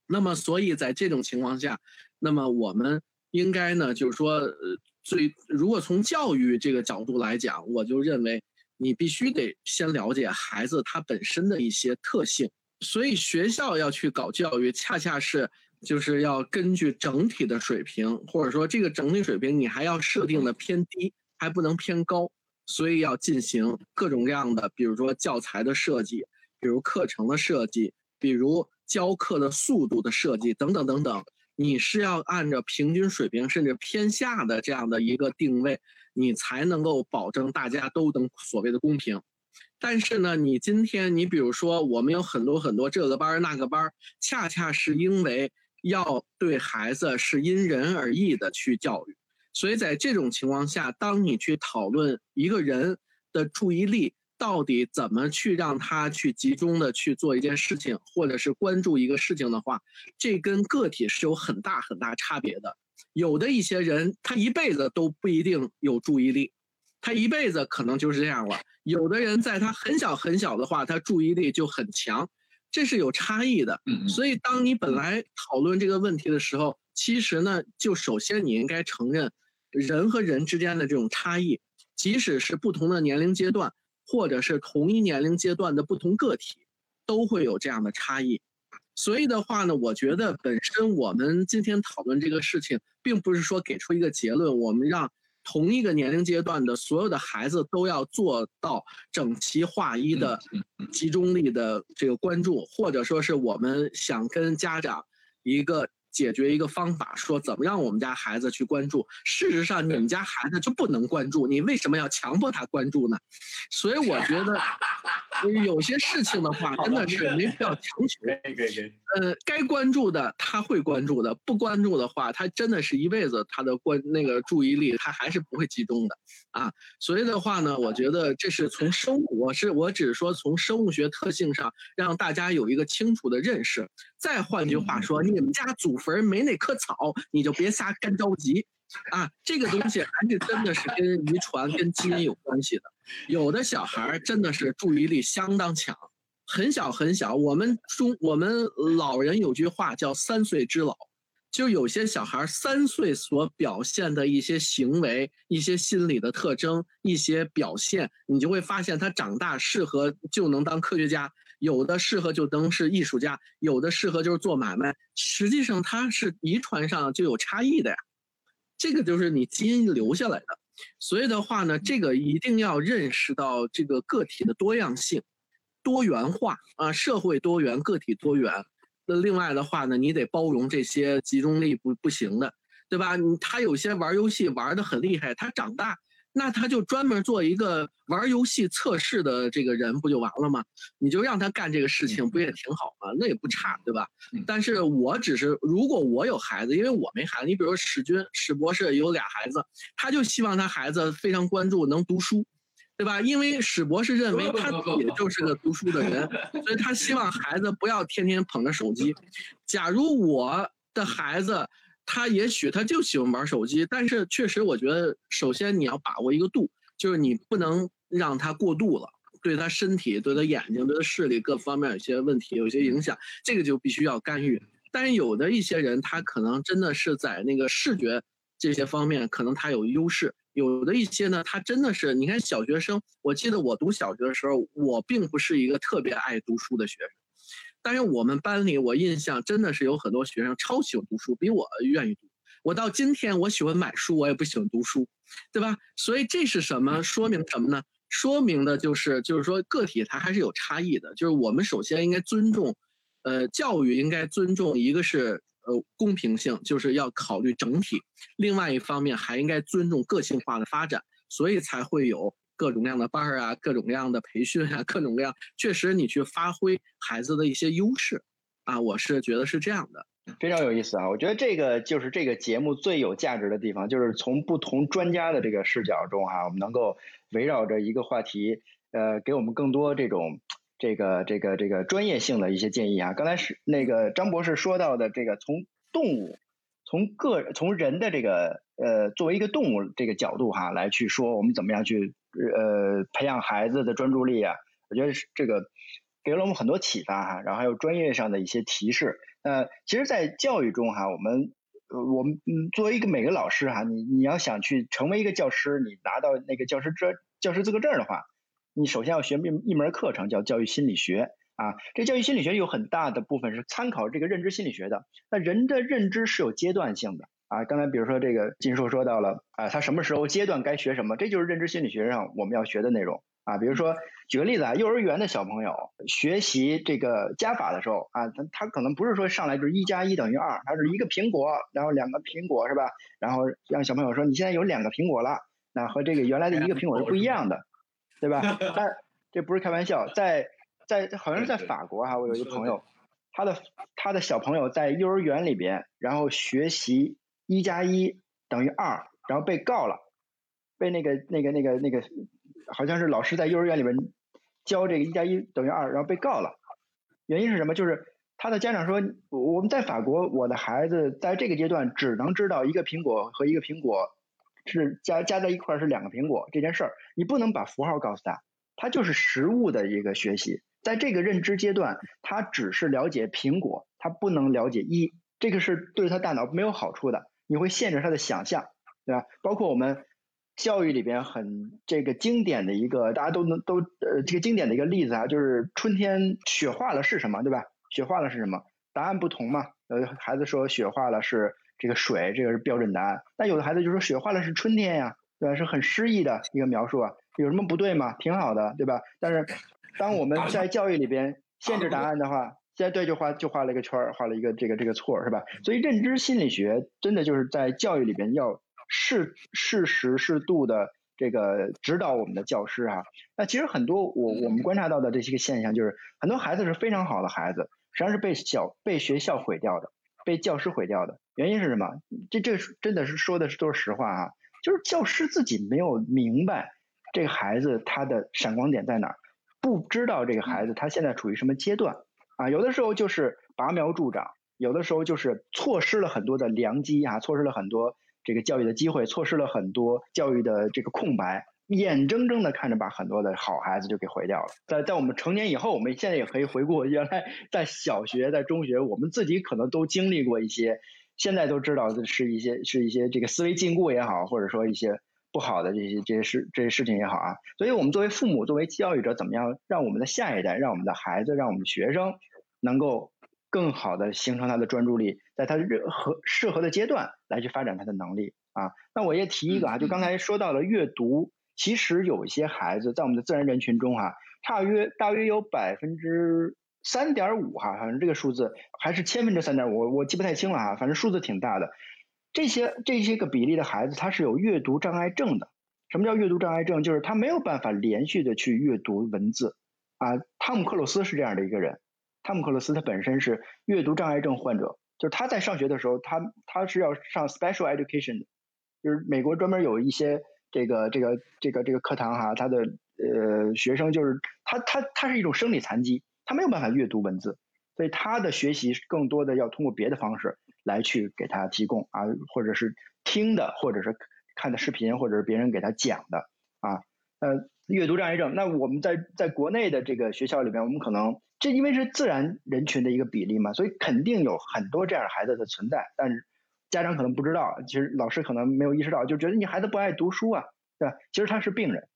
那么，所以在这种情况下，那么我们应该呢，就是说，呃，最如果从教育这个角度来讲，我就认为你必须得先了解孩子他本身的一些特性。所以学校要去搞教育，恰恰是。就是要根据整体的水平，或者说这个整体水平你还要设定的偏低，还不能偏高，所以要进行各种各样的，比如说教材的设计，比如课程的设计，比如教课的速度的设计等等等等，你是要按照平均水平甚至偏下的这样的一个定位，你才能够保证大家都能所谓的公平。但是呢，你今天你比如说我们有很多很多这个班那个班，恰恰是因为。要对孩子是因人而异的去教育，所以在这种情况下，当你去讨论一个人的注意力到底怎么去让他去集中的去做一件事情，或者是关注一个事情的话，这跟个体是有很大很大差别的。有的一些人他一辈子都不一定有注意力，他一辈子可能就是这样了。有的人在他很小很小的话，他注意力就很强。这是有差异的，所以当你本来讨论这个问题的时候，其实呢，就首先你应该承认，人和人之间的这种差异，即使是不同的年龄阶段，或者是同一年龄阶段的不同个体，都会有这样的差异。所以的话呢，我觉得本身我们今天讨论这个事情，并不是说给出一个结论，我们让。同一个年龄阶段的所有的孩子都要做到整齐划一的集中力的这个关注，或者说是我们想跟家长一个。解决一个方法，说怎么让我们家孩子去关注。事实上，你们家孩子就不能关注，你为什么要强迫他关注呢？所以我觉得，*laughs* 有些事情的话，真的是没必要强求。呃，该关注的他会关注的，不关注的话，他真的是一辈子他的关那个注意力他还是不会集中的啊。所以的话呢，我觉得这是从生物，我是我只是说从生物学特性上让大家有一个清楚的认识。再换句话说，你们家祖坟没那棵草，你就别瞎干着急，啊，这个东西还是真的是跟遗传、跟基因有关系的。有的小孩真的是注意力相当强，很小很小。我们中我们老人有句话叫“三岁之老”，就有些小孩三岁所表现的一些行为、一些心理的特征、一些表现，你就会发现他长大适合就能当科学家。有的适合就能是艺术家，有的适合就是做买卖。实际上它是遗传上就有差异的呀，这个就是你基因留下来的。所以的话呢，这个一定要认识到这个个体的多样性、多元化啊，社会多元，个体多元。那另外的话呢，你得包容这些集中力不不行的，对吧？他有些玩游戏玩的很厉害，他长大。那他就专门做一个玩游戏测试的这个人，不就完了吗？你就让他干这个事情，不也挺好吗？那也不差，对吧？但是我只是，如果我有孩子，因为我没孩子，你比如说史军史博士有俩孩子，他就希望他孩子非常关注，能读书，对吧？因为史博士认为他自己就是个读书的人，所以他希望孩子不要天天捧着手机。假如我的孩子，他也许他就喜欢玩手机，但是确实我觉得，首先你要把握一个度，就是你不能让他过度了，对他身体、对他眼睛、对他视力各方面有些问题、有些影响，这个就必须要干预。但是有的一些人，他可能真的是在那个视觉这些方面，可能他有优势；有的一些呢，他真的是，你看小学生，我记得我读小学的时候，我并不是一个特别爱读书的学生。但是我们班里，我印象真的是有很多学生超喜欢读书，比我愿意读。我到今天，我喜欢买书，我也不喜欢读书，对吧？所以这是什么？说明什么呢？说明的就是，就是说个体他还是有差异的。就是我们首先应该尊重，呃，教育应该尊重，一个是呃公平性，就是要考虑整体；另外一方面还应该尊重个性化的发展，所以才会有各种各样的班儿啊，各种各样的培训啊，各种各样，确实你去发挥孩子的一些优势，啊，我是觉得是这样的。非常有意思啊！我觉得这个就是这个节目最有价值的地方，就是从不同专家的这个视角中哈，我们能够围绕着一个话题，呃，给我们更多这种这个这个这个专业性的一些建议啊。刚才是那个张博士说到的这个从动物，从个从人的这个呃作为一个动物这个角度哈来去说，我们怎么样去呃培养孩子的专注力啊？我觉得是这个给了我们很多启发哈，然后还有专业上的一些提示。呃，其实，在教育中哈，我们，我们嗯，作为一个每个老师哈，你你要想去成为一个教师，你拿到那个教师证、教师资格证的话，你首先要学一一门课程叫教育心理学啊。这教育心理学有很大的部分是参考这个认知心理学的。那人的认知是有阶段性的啊。刚才比如说这个金硕说到了啊，他什么时候阶段该学什么，这就是认知心理学上我们要学的内容。啊，比如说举个例子啊，幼儿园的小朋友学习这个加法的时候啊，他他可能不是说上来就是一加一等于二，他是一个苹果，然后两个苹果是吧？然后让小朋友说你现在有两个苹果了，那和这个原来的一个苹果是不一样的，对吧？*laughs* 但这不是开玩笑，在在好像是在法国哈，我有一个朋友，他的他的小朋友在幼儿园里边，然后学习一加一等于二，然后被告了，被那个那个那个那个。好像是老师在幼儿园里边教这个一加一等于二，然后被告了。原因是什么？就是他的家长说，我们在法国，我的孩子在这个阶段只能知道一个苹果和一个苹果是加加在一块是两个苹果这件事儿，你不能把符号告诉他，他就是实物的一个学习。在这个认知阶段，他只是了解苹果，他不能了解一，这个是对他大脑没有好处的，你会限制他的想象，对吧？包括我们。教育里边很这个经典的一个，大家都能都呃这个经典的一个例子啊，就是春天雪化了是什么，对吧？雪化了是什么？答案不同嘛。呃，孩子说雪化了是这个水，这个是标准答案。但有的孩子就说雪化了是春天呀，对吧？是很诗意的一个描述啊，有什么不对吗？挺好的，对吧？但是当我们在教育里边限制答案的话，现在对就画就画了一个圈儿，画了一个这个这个错是吧？所以认知心理学真的就是在教育里边要。适适时适度的这个指导我们的教师啊，那其实很多我我们观察到的这些个现象，就是很多孩子是非常好的孩子，实际上是被小被学校毁掉的，被教师毁掉的。原因是什么？这这真的是说的是都是实话啊，就是教师自己没有明白这个孩子他的闪光点在哪儿，不知道这个孩子他现在处于什么阶段啊，有的时候就是拔苗助长，有的时候就是错失了很多的良机啊，错失了很多。这个教育的机会，错失了很多教育的这个空白，眼睁睁的看着把很多的好孩子就给毁掉了。在在我们成年以后，我们现在也可以回顾，原来在小学、在中学，我们自己可能都经历过一些，现在都知道的是一些是一些这个思维禁锢也好，或者说一些不好的这些这些事这些事情也好啊。所以我们作为父母，作为教育者，怎么样让我们的下一代，让我们的孩子，让我们学生能够。更好的形成他的专注力，在他任何适合的阶段来去发展他的能力啊。那我也提一个啊，就刚才说到了阅读，其实有一些孩子在我们的自然人群中哈，大约大约有百分之三点五哈，反正这个数字还是千分之三点五，我记不太清了哈，反正数字挺大的。这些这些个比例的孩子，他是有阅读障碍症的。什么叫阅读障碍症？就是他没有办法连续的去阅读文字啊。汤姆克鲁斯是这样的一个人。汤姆克鲁斯他本身是阅读障碍症患者，就是他在上学的时候，他他是要上 special education 的，就是美国专门有一些这个这个这个这个课堂哈，他的呃学生就是他他他是一种生理残疾，他没有办法阅读文字，所以他的学习更多的要通过别的方式来去给他提供啊，或者是听的，或者是看的视频，或者是别人给他讲的啊，呃，阅读障碍症。那我们在在国内的这个学校里面，我们可能。这因为是自然人群的一个比例嘛，所以肯定有很多这样的孩子的存在，但是家长可能不知道，其实老师可能没有意识到，就觉得你孩子不爱读书啊，对吧？其实他是病人，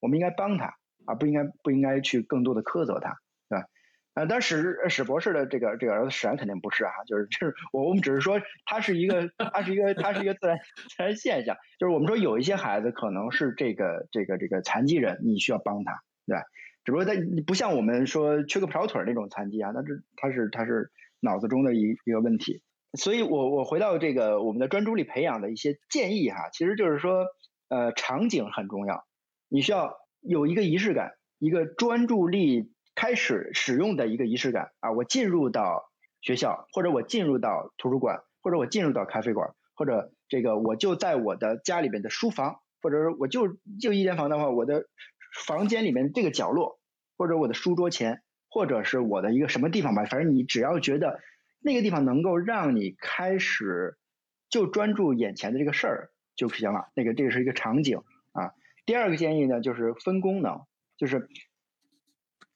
我们应该帮他，而不应该不应该去更多的苛责他，对吧？啊，但史史博士的这个这个儿子史然肯定不是哈，就是就是我我们只是说他是一个他是一个他是一个自然自然现象，就是我们说有一些孩子可能是这个这个这个残疾人，你需要帮他，对吧？只不过他不像我们说缺个跑腿那种残疾啊，那这他是他是脑子中的一一个问题，所以我我回到这个我们的专注力培养的一些建议哈，其实就是说呃场景很重要，你需要有一个仪式感，一个专注力。开始使用的一个仪式感啊，我进入到学校，或者我进入到图书馆，或者我进入到咖啡馆，或者这个我就在我的家里边的书房，或者我就就一间房的话，我的房间里面这个角落，或者我的书桌前，或者是我的一个什么地方吧，反正你只要觉得那个地方能够让你开始就专注眼前的这个事儿就行了。那个这个是一个场景啊。第二个建议呢，就是分功能，就是。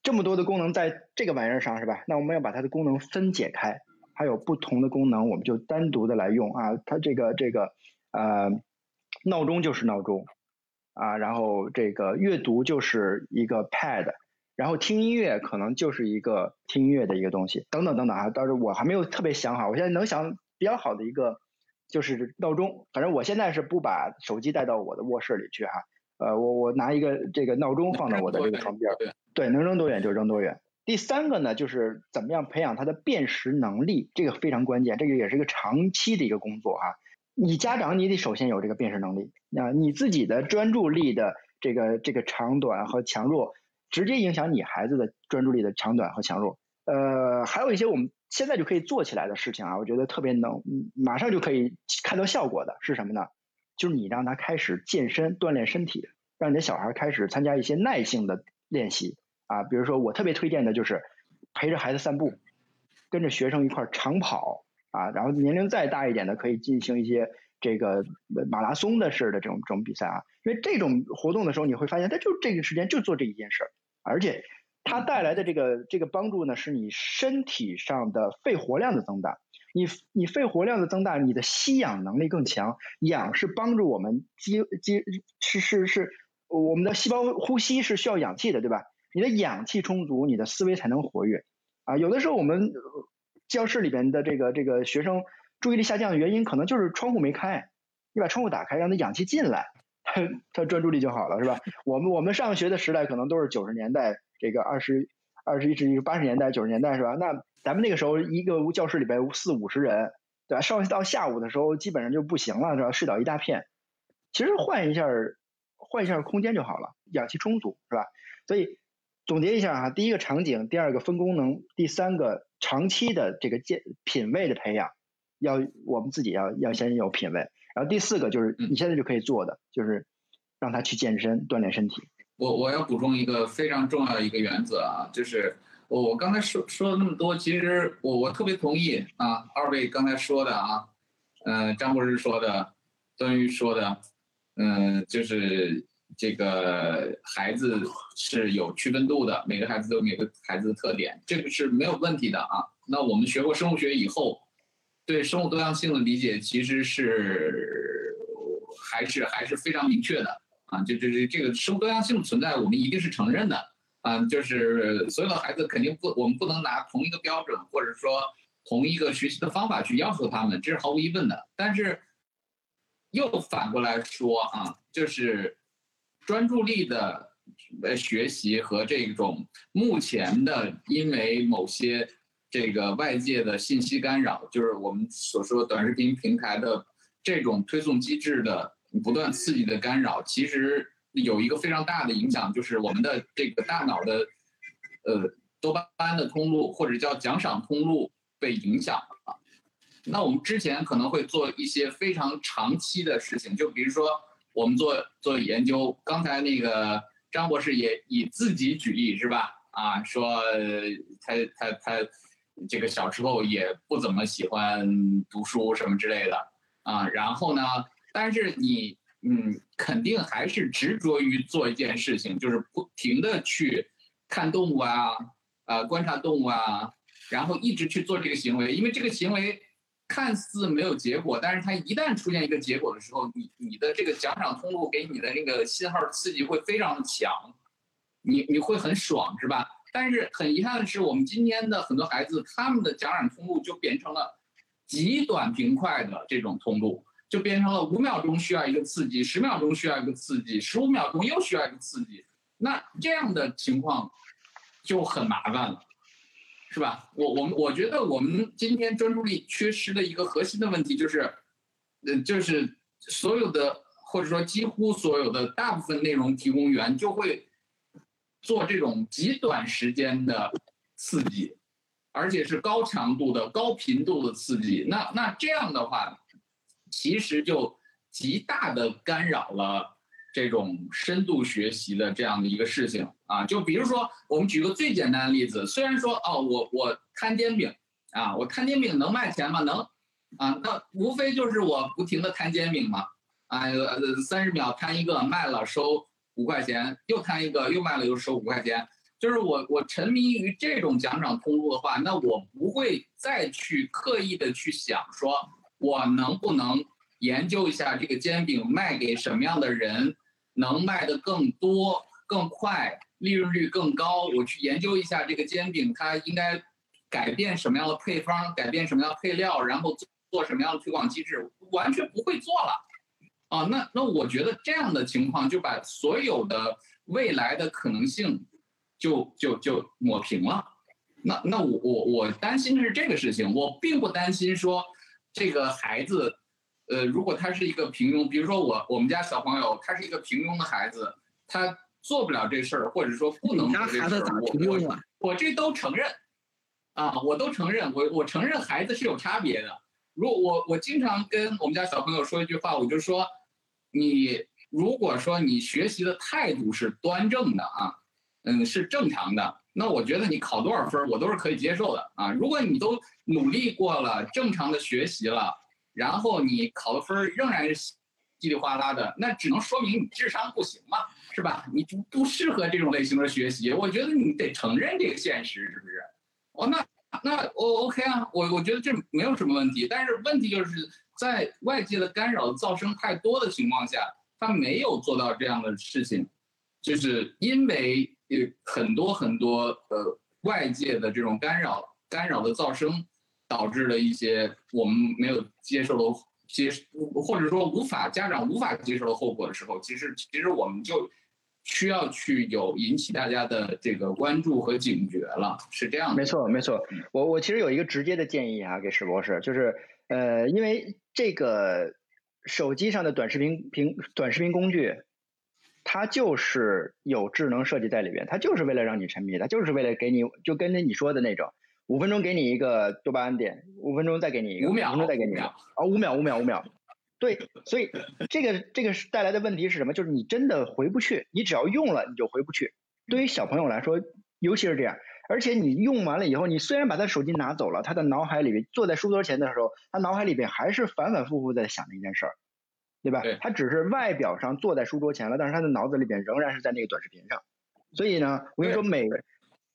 这么多的功能在这个玩意儿上是吧？那我们要把它的功能分解开，还有不同的功能，我们就单独的来用啊。它这个这个呃，闹钟就是闹钟啊，然后这个阅读就是一个 pad，然后听音乐可能就是一个听音乐的一个东西，等等等等啊。但是我还没有特别想好，我现在能想比较好的一个就是闹钟，反正我现在是不把手机带到我的卧室里去哈。呃，我我拿一个这个闹钟放到我的这个床边，对，能扔多远就扔多远。第三个呢，就是怎么样培养他的辨识能力，这个非常关键，这个也是一个长期的一个工作啊。你家长你得首先有这个辨识能力，那你自己的专注力的这个这个长短和强弱，直接影响你孩子的专注力的长短和强弱。呃，还有一些我们现在就可以做起来的事情啊，我觉得特别能，马上就可以看到效果的是什么呢？就是你让他开始健身锻炼身体，让你的小孩开始参加一些耐性的练习啊，比如说我特别推荐的就是陪着孩子散步，跟着学生一块长跑啊，然后年龄再大一点的可以进行一些这个马拉松的式的这种这种比赛啊，因为这种活动的时候你会发现，他就这个时间就做这一件事儿，而且它带来的这个这个帮助呢，是你身体上的肺活量的增大。你你肺活量的增大，你的吸氧能力更强。氧是帮助我们肌肌是是是，我们的细胞呼吸是需要氧气的，对吧？你的氧气充足，你的思维才能活跃。啊，有的时候我们教室里边的这个这个学生注意力下降的原因，可能就是窗户没开。你把窗户打开，让他氧气进来，他他专注力就好了，是吧？我们我们上学的时代可能都是九十年代，这个二十二十一世纪八十年代九十年代，是吧？那咱们那个时候一个教室里边四五十人，对吧？上到下午的时候基本上就不行了，是吧？睡倒一大片。其实换一下，换一下空间就好了，氧气充足，是吧？所以总结一下哈，第一个场景，第二个分功能，第三个长期的这个健品味的培养，要我们自己要要先有品味。然后第四个就是你现在就可以做的，就是让他去健身锻炼身体。我我要补充一个非常重要的一个原则啊，就是。我我刚才说说了那么多，其实我我特别同意啊，二位刚才说的啊，嗯，张博士说的，段誉说的，嗯，就是这个孩子是有区分度的，每个孩子都有每个孩子的特点，这个是没有问题的啊。那我们学过生物学以后，对生物多样性的理解其实是还是还是非常明确的啊，就就是这个生物多样性的存在，我们一定是承认的。啊，就是所有的孩子肯定不，我们不能拿同一个标准，或者说同一个学习的方法去要求他们，这是毫无疑问的。但是又反过来说啊，就是专注力的呃学习和这种目前的因为某些这个外界的信息干扰，就是我们所说短视频平台的这种推送机制的不断刺激的干扰，其实。有一个非常大的影响，就是我们的这个大脑的，呃，多巴胺的通路或者叫奖赏通路被影响了。那我们之前可能会做一些非常长期的事情，就比如说我们做做研究，刚才那个张博士也以自己举例是吧？啊，说他他他这个小时候也不怎么喜欢读书什么之类的啊，然后呢，但是你。嗯，肯定还是执着于做一件事情，就是不停的去看动物啊，呃，观察动物啊，然后一直去做这个行为，因为这个行为看似没有结果，但是它一旦出现一个结果的时候，你你的这个奖赏通路给你的那个信号刺激会非常的强，你你会很爽，是吧？但是很遗憾的是，我们今天的很多孩子，他们的奖赏通路就变成了极短平快的这种通路，就变成了五秒钟需要一个刺激，十秒钟需要一个刺激，十五秒钟又需要一个刺激。那这样的情况就很麻烦了，是吧？我我们我觉得我们今天专注力缺失的一个核心的问题就是，呃，就是所有的或者说几乎所有的大部分内容提供源就会。做这种极短时间的刺激，而且是高强度的、高频度的刺激，那那这样的话，其实就极大的干扰了这种深度学习的这样的一个事情啊。就比如说，我们举个最简单的例子，虽然说哦，我我摊煎饼啊，我摊煎饼能卖钱吗？能啊，那无非就是我不停的摊煎饼嘛，啊，三十秒摊一个，卖了收。五块钱又摊一个，又卖了又收五块钱，就是我我沉迷于这种奖赏通路的话，那我不会再去刻意的去想说，我能不能研究一下这个煎饼卖给什么样的人，能卖的更多更快，利润率更高，我去研究一下这个煎饼它应该改变什么样的配方，改变什么样的配料，然后做什么样的推广机制，完全不会做了。啊，那那我觉得这样的情况就把所有的未来的可能性就就就抹平了。那那我我我担心的是这个事情，我并不担心说这个孩子，呃，如果他是一个平庸，比如说我我们家小朋友他是一个平庸的孩子，他做不了这事儿，或者说不能做这事儿，我我我这都承认，啊，我都承认，我我承认孩子是有差别的。如果我我经常跟我们家小朋友说一句话，我就说。你如果说你学习的态度是端正的啊，嗯，是正常的，那我觉得你考多少分我都是可以接受的啊。如果你都努力过了，正常的学习了，然后你考的分仍然是稀里哗啦的，那只能说明你智商不行嘛，是吧？你不不适合这种类型的学习，我觉得你得承认这个现实，是不是？哦，那那我 OK 啊，我我觉得这没有什么问题，但是问题就是。在外界的干扰噪声太多的情况下，他没有做到这样的事情，就是因为呃很多很多呃外界的这种干扰干扰的噪声，导致了一些我们没有接受的接或者说无法家长无法接受的后果的时候，其实其实我们就需要去有引起大家的这个关注和警觉了，是这样的。没错没错，我我其实有一个直接的建议啊，给史博士，就是呃因为。这个手机上的短视频屏短视频工具，它就是有智能设计在里边，它就是为了让你沉迷，它就是为了给你就跟着你说的那种，五分钟给你一个多巴胺点，五分钟再给你一个，五秒再给你一个，啊，五秒五秒五秒，对，所以这个这个带来的问题是什么？就是你真的回不去，你只要用了你就回不去。对于小朋友来说，尤其是这样。而且你用完了以后，你虽然把他手机拿走了，他的脑海里边坐在书桌前的时候，他脑海里边还是反反复复在想那件事儿，对吧？他只是外表上坐在书桌前了，但是他的脑子里边仍然是在那个短视频上。所以呢，我跟你说，每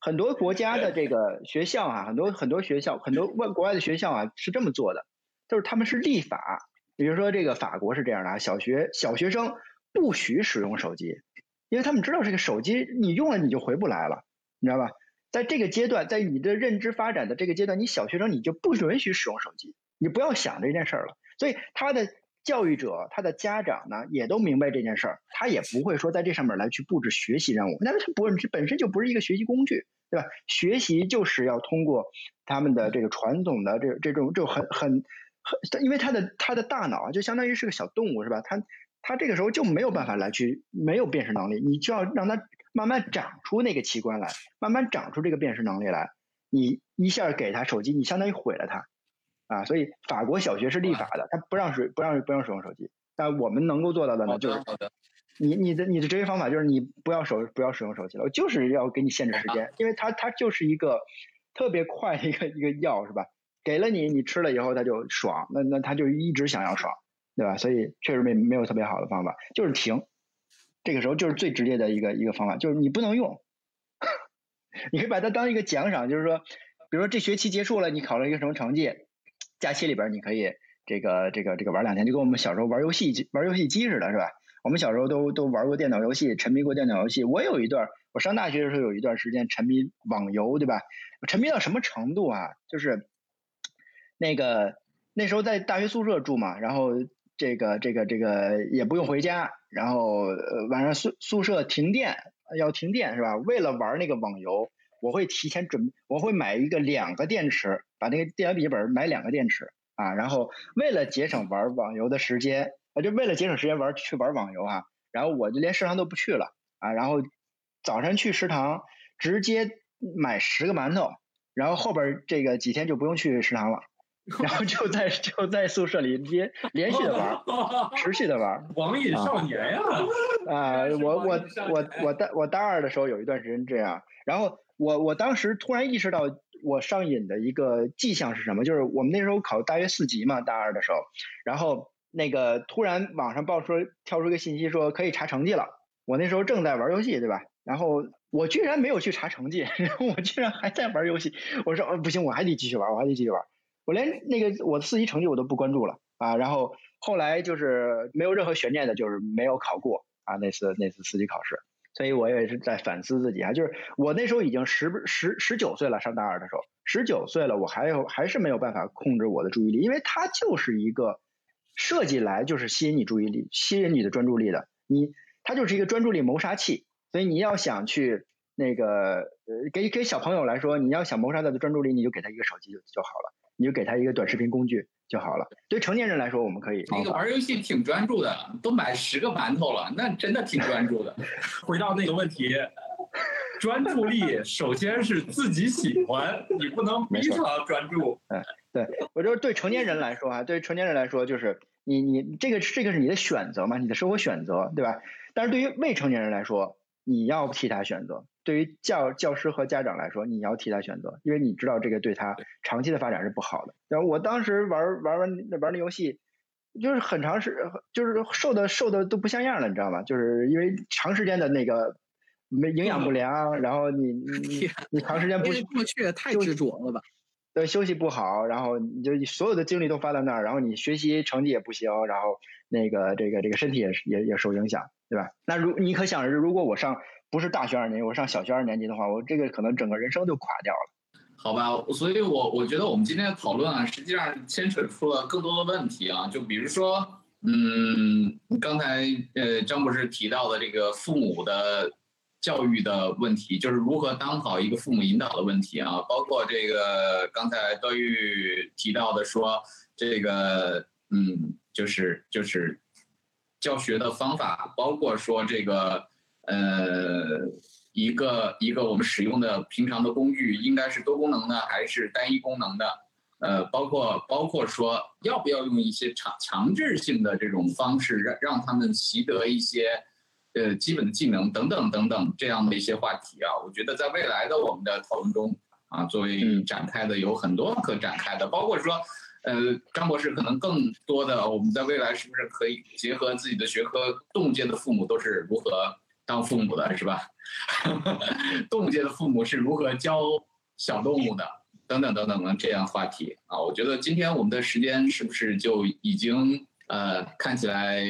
很多国家的这个学校啊，很多很多学校，很多外国外的学校啊是这么做的，就是他们是立法，比如说这个法国是这样的啊，小学小学生不许使用手机，因为他们知道这个手机你用了你就回不来了，你知道吧？在这个阶段，在你的认知发展的这个阶段，你小学生你就不允许使用手机，你不要想这件事儿了。所以他的教育者、他的家长呢，也都明白这件事儿，他也不会说在这上面来去布置学习任务，那它不是本身就不是一个学习工具，对吧？学习就是要通过他们的这个传统的这这种就很很很，因为他的他的大脑，就相当于是个小动物，是吧？他他这个时候就没有办法来去没有辨识能力，你就要让他。慢慢长出那个器官来，慢慢长出这个辨识能力来。你一下给他手机，你相当于毁了他啊！所以法国小学是立法的，他不让使不让不让使用手机。但我们能够做到的呢，就是你你的你的执行方法就是你不要手不要使用手机了，我就是要给你限制时间，因为它它就是一个特别快的一个一个药是吧？给了你，你吃了以后他就爽，那那他就一直想要爽，对吧？所以确实没没有特别好的方法，就是停。这个时候就是最直接的一个一个方法，就是你不能用，*laughs* 你可以把它当一个奖赏，就是说，比如说这学期结束了，你考了一个什么成绩，假期里边你可以这个这个这个玩两天，就跟我们小时候玩游戏机玩游戏机似的，是吧？我们小时候都都玩过电脑游戏，沉迷过电脑游戏。我有一段我上大学的时候有一段时间沉迷网游，对吧？沉迷到什么程度啊？就是那个那时候在大学宿舍住嘛，然后这个这个这个也不用回家，然后晚上宿宿舍停电要停电是吧？为了玩那个网游，我会提前准，我会买一个两个电池，把那个电源笔记本买两个电池啊，然后为了节省玩网游的时间，啊就为了节省时间玩去玩网游啊，然后我就连食堂都不去了啊，然后早晨去食堂直接买十个馒头，然后后边这个几天就不用去食堂了。然后就在 *laughs* 就在宿舍里连连续的玩，持续的玩。*laughs* 网瘾少年呀！啊，*laughs* 我我我我大我大二的时候有一段时间这样，然后我我当时突然意识到我上瘾的一个迹象是什么？就是我们那时候考大约四级嘛，大二的时候，然后那个突然网上报出跳出一个信息说可以查成绩了，我那时候正在玩游戏，对吧？然后我居然没有去查成绩，*laughs* 然后我居然还在玩游戏，我说哦不行，我还得继续玩，我还得继续玩。我连那个我的四级成绩我都不关注了啊，然后后来就是没有任何悬念的，就是没有考过啊那次那次四级考试，所以我也是在反思自己啊，就是我那时候已经十十十九岁了，上大二的时候十九岁了，我还有还是没有办法控制我的注意力，因为它就是一个设计来就是吸引你注意力、吸引你的专注力的，你它就是一个专注力谋杀器，所以你要想去那个呃给给小朋友来说，你要想谋杀他的专注力，你就给他一个手机就就好了。你就给他一个短视频工具就好了。对成年人来说，我们可以那个玩游戏挺专注的，都买十个馒头了，那真的挺专注的。*laughs* 回到那个问题，专注力首先是自己喜欢，你不能非常专注。嗯，对，我觉得对成年人来说啊，对于成年人来说，就是你你这个这个是你的选择嘛，你的生活选择，对吧？但是对于未成年人来说，你要替他选择。对于教教师和家长来说，你要替他选择，因为你知道这个对他长期的发展是不好的。然后我当时玩玩玩玩那游戏，就是很长时，就是瘦的瘦的都不像样了，你知道吗？就是因为长时间的那个没营养不良，然后你你 *laughs* 你长时间不过去太执着了吧？对，休息不好，然后你就所有的精力都发在那儿，然后你学习成绩也不行，然后那个这个这个身体也也也受影响，对吧？那如你可想而知，如果我上。不是大学二年级，我上小学二年级的话，我这个可能整个人生就垮掉了。好吧，所以我我觉得我们今天的讨论啊，实际上牵扯出了更多的问题啊，就比如说，嗯，刚才呃张博士提到的这个父母的教育的问题，就是如何当好一个父母引导的问题啊，包括这个刚才段玉提到的说这个，嗯，就是就是教学的方法，包括说这个。呃，一个一个我们使用的平常的工具应该是多功能的还是单一功能的？呃，包括包括说要不要用一些强强制性的这种方式让让他们习得一些呃基本的技能等等等等这样的一些话题啊，我觉得在未来的我们的讨论中啊，作为展开的有很多可展开的，包括说呃张博士可能更多的我们在未来是不是可以结合自己的学科动界的父母都是如何？当父母的是吧？动物界的父母是如何教小动物的？等等等等的这样话题啊，我觉得今天我们的时间是不是就已经呃，看起来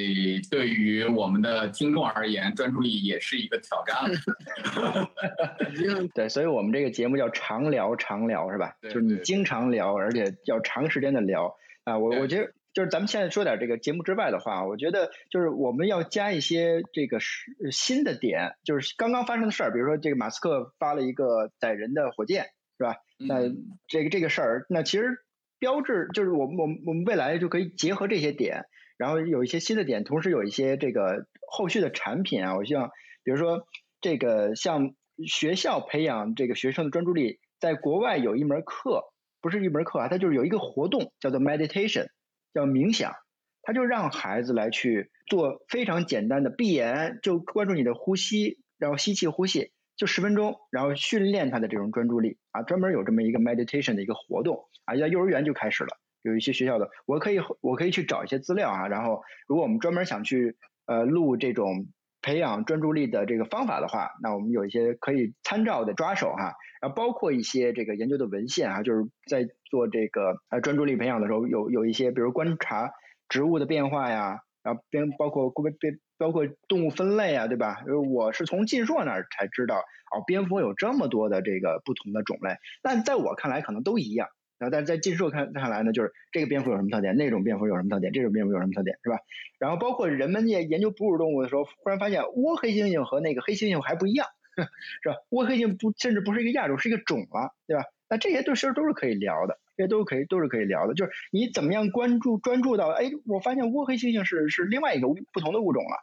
对于我们的听众而言，专注力也是一个挑战了。*laughs* *laughs* 对，所以我们这个节目叫常聊常聊是吧？就是你经常聊，而且要长时间的聊啊。我我觉得。就是咱们现在说点这个节目之外的话，我觉得就是我们要加一些这个是新的点，就是刚刚发生的事儿，比如说这个马斯克发了一个载人的火箭，是吧？那这个这个事儿，那其实标志就是我们我们我们未来就可以结合这些点，然后有一些新的点，同时有一些这个后续的产品啊，我希望比如说这个像学校培养这个学生的专注力，在国外有一门课，不是一门课啊，它就是有一个活动叫做 meditation。叫冥想，他就让孩子来去做非常简单的闭眼，就关注你的呼吸，然后吸气呼气，就十分钟，然后训练他的这种专注力啊，专门有这么一个 meditation 的一个活动啊，在幼儿园就开始了，有一些学校的，我可以我可以去找一些资料啊，然后如果我们专门想去呃录这种培养专注力的这个方法的话，那我们有一些可以参照的抓手哈，然后包括一些这个研究的文献啊，就是在。做这个呃专注力培养的时候，有有一些，比如观察植物的变化呀，然后边包括边包括动物分类啊，对吧？我是从晋硕那儿才知道，哦，蝙蝠有这么多的这个不同的种类。但在我看来，可能都一样。然后，但是在晋硕看看来呢，就是这个蝙蝠有什么特点，那种蝙蝠有什么特点，这种蝙蝠有什么特点，是吧？然后包括人们也研究哺乳动物的时候，忽然发现倭黑猩猩和那个黑猩猩还不一样，*laughs* 是吧？倭黑猩不甚至不是一个亚种，是一个种了，对吧？那这些都其实都是可以聊的。这些都是可以，都是可以聊的。就是你怎么样关注、专注到，哎，我发现倭黑猩猩是是另外一个不同的物种了，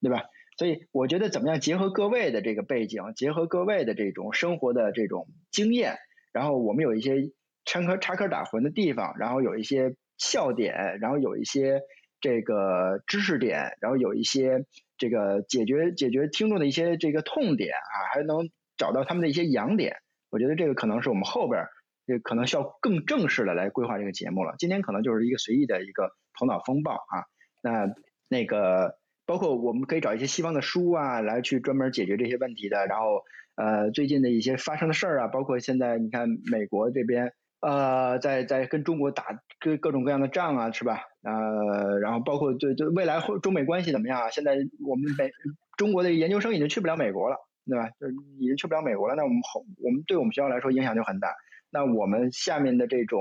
对吧？所以我觉得怎么样结合各位的这个背景，结合各位的这种生活的这种经验，然后我们有一些插科插科打诨的地方，然后有一些笑点，然后有一些这个知识点，然后有一些这个解决解决听众的一些这个痛点啊，还能找到他们的一些痒点。我觉得这个可能是我们后边。这可能需要更正式的来规划这个节目了。今天可能就是一个随意的一个头脑风暴啊。那那个包括我们可以找一些西方的书啊，来去专门解决这些问题的。然后呃，最近的一些发生的事儿啊，包括现在你看美国这边呃，在在跟中国打各各种各样的仗啊，是吧？呃，然后包括对对未来中美关系怎么样啊？现在我们美中国的研究生已经去不了美国了，对吧？就是已经去不了美国了。那我们后我们对我们学校来说影响就很大。那我们下面的这种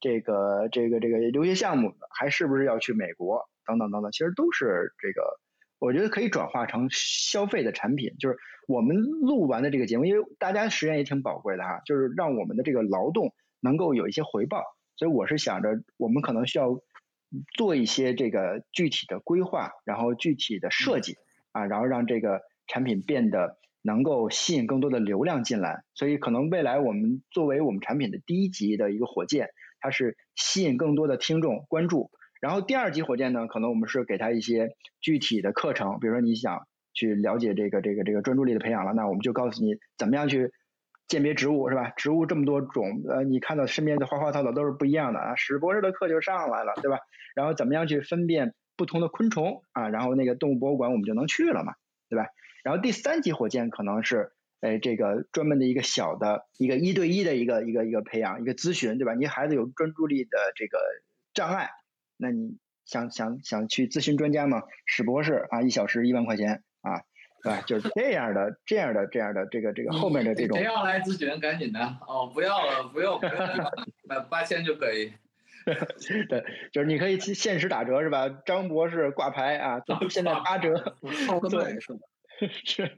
这个这个这个留学项目还是不是要去美国等等等等，其实都是这个，我觉得可以转化成消费的产品。就是我们录完的这个节目，因为大家时间也挺宝贵的哈，就是让我们的这个劳动能够有一些回报，所以我是想着我们可能需要做一些这个具体的规划，然后具体的设计啊，然后让这个产品变得。能够吸引更多的流量进来，所以可能未来我们作为我们产品的第一级的一个火箭，它是吸引更多的听众关注。然后第二级火箭呢，可能我们是给他一些具体的课程，比如说你想去了解这个这个这个专注力的培养了，那我们就告诉你怎么样去鉴别植物，是吧？植物这么多种，呃，你看到身边的花花草草都是不一样的啊。史博士的课就上来了，对吧？然后怎么样去分辨不同的昆虫啊？然后那个动物博物馆我们就能去了嘛，对吧？然后第三级火箭可能是，哎，这个专门的一个小的一个一对一的一个一个一个培养，一个咨询，对吧？你孩子有专注力的这个障碍，那你想想想去咨询专家吗？史博士啊，一小时一万块钱啊，对？就是这样的，这样的，这样的，这个这个后面的这种。谁要来咨询？赶紧的哦，不要了，不用，那八千就可以。*laughs* 对，就是你可以限时打折是吧？张博士挂牌啊，*laughs* 现在八折，对。*laughs* 是，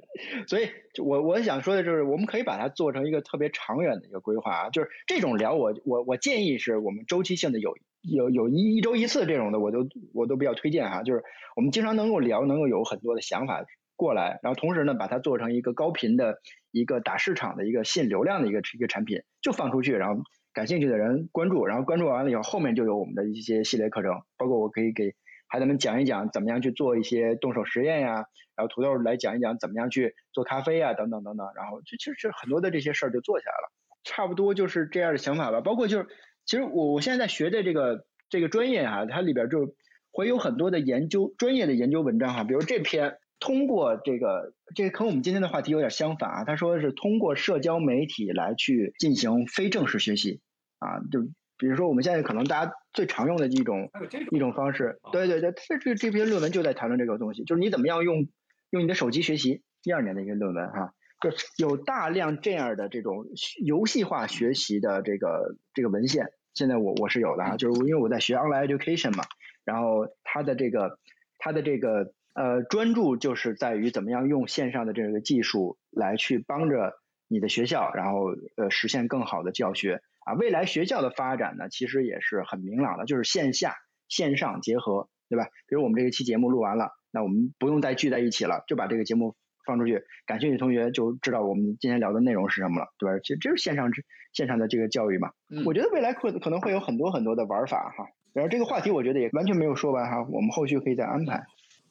所以我我想说的就是，我们可以把它做成一个特别长远的一个规划啊，就是这种聊，我我我建议是我们周期性的有有有一一周一次这种的，我都我都比较推荐哈，就是我们经常能够聊，能够有很多的想法过来，然后同时呢，把它做成一个高频的一个打市场的一个吸引流量的一个一个产品，就放出去，然后感兴趣的人关注，然后关注完了以后，后面就有我们的一些系列课程，包括我可以给。孩子们讲一讲怎么样去做一些动手实验呀，然后土豆来讲一讲怎么样去做咖啡呀，等等等等，然后就其实很多的这些事儿就做起来了，差不多就是这样的想法吧。包括就是，其实我我现在在学的这个这个专业哈，它里边就会有很多的研究专业的研究文章哈，比如这篇通过这个这和我们今天的话题有点相反啊，他说是通过社交媒体来去进行非正式学习啊，就。比如说，我们现在可能大家最常用的一种一种方式，对对对，这这这篇论文就在谈论这个东西，就是你怎么样用用你的手机学习。一二年的一个论文哈，就有大量这样的这种游戏化学习的这个这个文献，现在我我是有的啊，就是因为我在学 online education 嘛，然后它的这个它的这个呃专注就是在于怎么样用线上的这个技术来去帮着你的学校，然后呃实现更好的教学。啊，未来学校的发展呢，其实也是很明朗的，就是线下线上结合，对吧？比如我们这一期节目录完了，那我们不用再聚在一起了，就把这个节目放出去，感兴趣的同学就知道我们今天聊的内容是什么了，对吧？其实这是线上线上的这个教育嘛。我觉得未来可可能会有很多很多的玩法哈。然后这个话题我觉得也完全没有说完哈，我们后续可以再安排。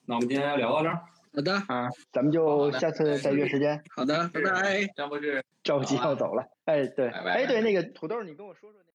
那我们今天聊到这儿。好的啊，咱们就下次再约时间。好的，拜拜。张博士着急要走了。哎，对，哎，对，那个土豆，你跟我说说那。